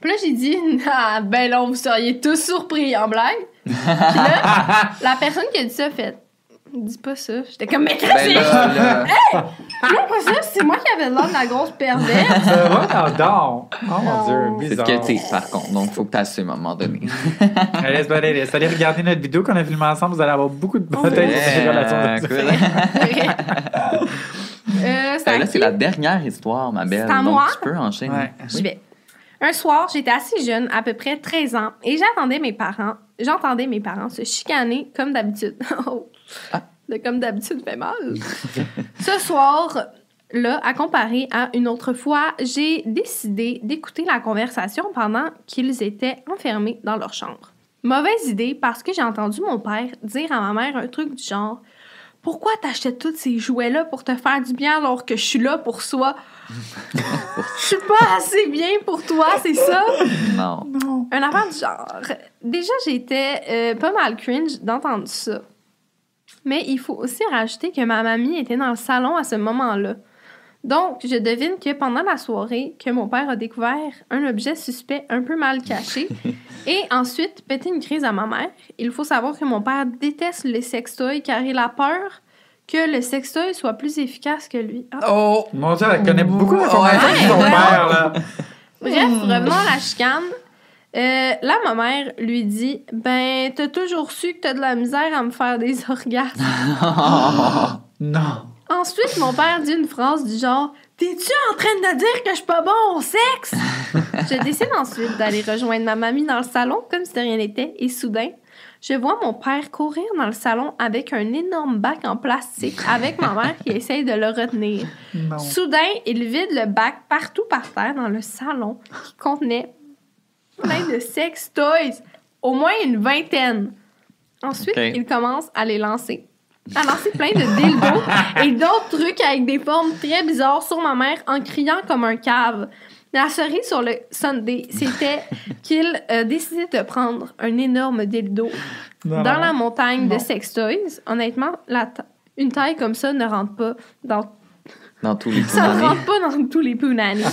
S2: Puis là, j'ai dit, ah, ben là, vous seriez tous surpris en blague. Puis là, la personne qui a dit ça a fait, dis pas ça. J'étais comme, mais qu'est-ce
S1: Ben
S2: que c'est?
S1: là, là,
S2: Puis là, c'est moi qui avais l'air de la grosse perverse.
S3: Va, non, Oh mon
S2: Non.
S3: dieu,
S1: c'est ce
S3: bizarre.
S1: que t'es, par contre. Donc, faut que t'assumes à un moment donné.
S3: Allez, laisse aller regarder notre vidéo qu'on a filmée ensemble. Vous allez avoir beaucoup de batailles sur ces relations.
S1: Cool.
S2: Euh, a
S1: là, c'est la dernière histoire, ma belle.
S2: C'est à
S1: Donc,
S2: moi?
S1: tu peux enchaîner.
S3: Ouais.
S2: J'y vais. Un soir, j'étais assez jeune, à peu près 13 ans, et j'attendais mes parents. J'entendais mes parents se chicaner comme d'habitude. Oh.
S1: Ah.
S2: Le comme d'habitude fait mal. Ce soir, là, à comparer à une autre fois, j'ai décidé d'écouter la conversation pendant qu'ils étaient enfermés dans leur chambre. Mauvaise idée parce que j'ai entendu mon père dire à ma mère un truc du genre Pourquoi t'achètes tous ces jouets-là pour te faire du bien alors que je suis là pour soi? Je suis pas assez bien pour toi, c'est ça?
S1: Non.
S2: un affaire du genre. Déjà, j'étais euh, pas mal cringe d'entendre ça. Mais il faut aussi rajouter que ma mamie était dans le salon à ce moment-là. Donc, je devine que pendant la soirée, que mon père a découvert un objet suspect un peu mal caché et ensuite pété une crise à ma mère. Il faut savoir que mon père déteste les sextoys car il a peur que le sextoy soit plus efficace que lui. Ah.
S3: Oh, mon dieu, elle connaît beaucoup
S2: Ouais,
S3: sur son
S2: ouais.
S3: père, là.
S2: Bref, revenons à la chicane. Euh, là, ma mère lui dit Ben, t'as toujours su que t'as de la misère à me faire des orgasmes.
S3: Non.
S2: Ensuite, mon père dit une phrase du genre T'es-tu en train de dire que je suis pas bon au sexe? Je décide ensuite d'aller rejoindre ma mamie dans le salon comme si de rien n'était, et soudain, je vois mon père courir dans le salon avec un énorme bac en plastique avec ma mère qui essaye de le retenir.
S3: Non.
S2: Soudain, il vide le bac partout par terre dans le salon qui contenait plein de sex toys, au moins une vingtaine. Ensuite, il commence à les lancer. À lancer plein de dildos et d'autres trucs avec des formes très bizarres sur ma mère en criant comme un cave. La cerise sur le Sunday, c'était qu'il euh, décidait de prendre un énorme dildo
S3: Non.
S2: dans la montagne
S3: Non.
S2: de sex toys. Honnêtement, la ta- une taille comme ça ne rentre pas dans
S1: Dans tous les
S2: ça ne rentre pas dans tous les punani.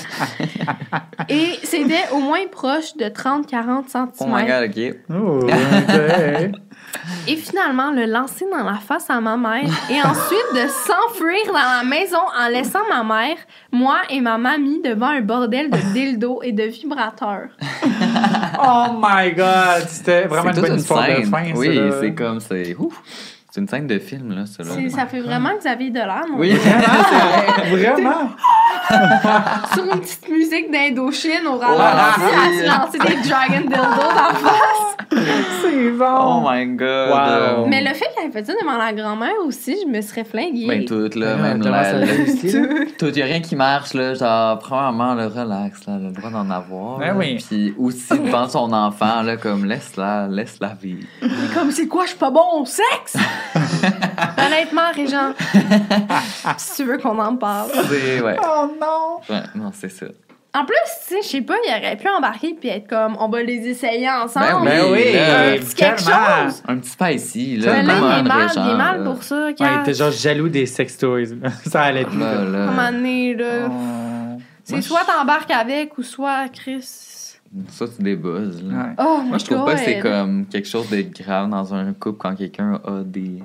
S2: Et c'était au moins proche de 30-40 cm.
S1: Oh my god, ok.
S3: Oh, ok.
S2: Et finalement, le lancer dans la face à ma mère et ensuite de s'enfuir dans la maison en laissant ma mère, moi et ma mamie devant un bordel de dildos et de vibrateurs.
S3: Oh my god, c'était vraiment une bonne histoire de
S1: scène.
S3: fin. ça,
S1: Oui, c'est comme, c'est. ouf. C'est une scène de film, là, ça.
S2: Ça fait vraiment Xavier Dolan. mon
S1: Oui,
S3: Vraiment?
S2: sur une petite musique d'Indochine au ralenti à se lancer des Dragon Dildos en face.
S3: C'est bon.
S1: Oh my god.
S3: Wow.
S2: Mais le fait qu'elle ait fait ça devant la grand-mère aussi, je me serais flinguée.
S1: Ben, tout, là,
S3: Ouais,
S1: même
S3: là?
S1: Tout, y a rien qui marche, là. Genre, premièrement, le relax, là, le droit d'en avoir.
S3: Ben
S1: là.
S3: oui.
S1: Puis aussi devant son enfant, là, comme laisse-la, laisse-la vivre.
S2: Mais comme c'est quoi, je suis pas bon au sexe? Honnêtement, Régent, si tu veux qu'on en parle.
S1: C'est, ouais.
S3: Oh non!
S1: Ouais, non, c'est ça.
S2: En plus, tu sais, je sais pas, il aurait pu embarquer puis être comme, on va les essayer ensemble.
S1: Ben
S3: Ben oui,
S1: là,
S2: un petit quelque
S3: tellement.
S2: chose.
S1: Un petit spicy,
S3: Mais
S1: là.
S2: Mais là,
S1: comme
S2: il est mal,
S1: Régent,
S2: il est mal
S1: là.
S2: pour ça,
S3: Ouais, il était genre jaloux des sex toys. là. Ça allait plus.
S1: Là,
S3: là.
S1: là.
S2: À un moment donné, là,
S1: Oh.
S2: c'est soit t'embarques avec ou soit Chris.
S1: Ça, c'est des buzz, là.
S3: Ouais.
S2: Oh
S1: Moi, je trouve pas que c'est comme quelque chose de grave dans un couple quand quelqu'un a des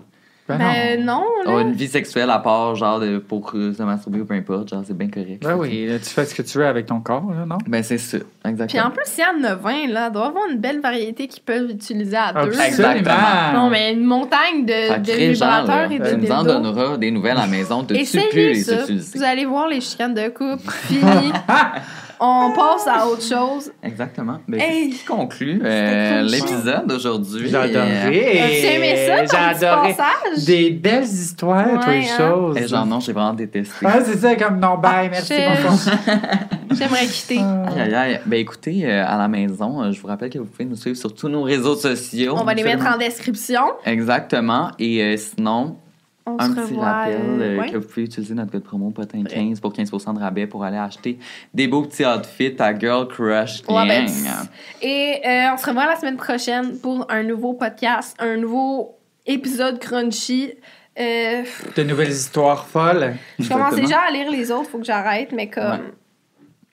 S3: Ben
S2: Ben
S3: non.
S2: non,
S1: a
S2: là.
S1: une vie sexuelle à part, genre, de, pour se masturber ou peu importe. Genre, c'est bien correct.
S3: Ben oui, là, tu fais ce que tu veux avec ton corps, là, non?
S1: Ben, c'est ça.
S2: Puis
S1: Exactement.
S2: en plus, s'il y en a 20, là, doit avoir une belle variété qu'ils peuvent utiliser à deux.
S1: Exactement.
S2: Non, mais une montagne de, de vibrateurs et de
S1: tu nous en donneras des nouvelles à la maison. Tu tu peux
S2: Essayez
S1: les utiliser?
S2: Vous allez voir les chicanes de couple. Fini. On passe à autre chose.
S1: Exactement. Ben,
S2: Hey!
S1: qui conclut euh, l'épisode d'aujourd'hui.
S3: J'ai adoré.
S2: As-tu aimé ça, ton
S3: J'ai adoré.
S2: passage?
S3: Des belles histoires,
S2: Ouais,
S3: toi, les
S2: hein.
S3: choses.
S1: Eh, genre, non, j'ai vraiment détesté.
S3: Ah, c'est ça, comme non, bye, merci,
S2: je-
S3: bonsoir.
S2: J'aimerais quitter.
S1: Aïe, aïe, aïe. Ben écoutez, euh, à la maison, euh, je vous rappelle que vous pouvez nous suivre sur tous nos réseaux sociaux.
S2: On va les mettre en description.
S1: Exactement. Et euh, sinon,
S2: On
S1: un
S2: se
S1: petit
S2: revoit.
S1: rappel
S2: euh,
S1: euh,
S2: ouais.
S1: que vous pouvez utiliser notre code promo potin15 pour 15 de rabais pour aller acheter des beaux petits outfits à Girl Crush
S2: Ouais, ben,
S1: Gang.
S2: Et euh, on se revoit la semaine prochaine pour un nouveau podcast, un nouveau épisode crunchy. Euh,
S3: De nouvelles histoires folles.
S2: je commence déjà à lire les autres, faut que j'arrête, mais comme.
S1: Ouais.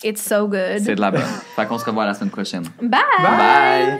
S2: It's so good.
S1: C'est de la bonne. fait qu'on se revoit la semaine prochaine.
S2: Bye!
S1: Bye!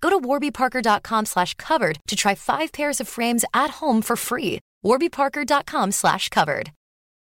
S4: Go to warbyparker.com slash covered to try five pairs of frames at home for free. warbyparker.com slash covered.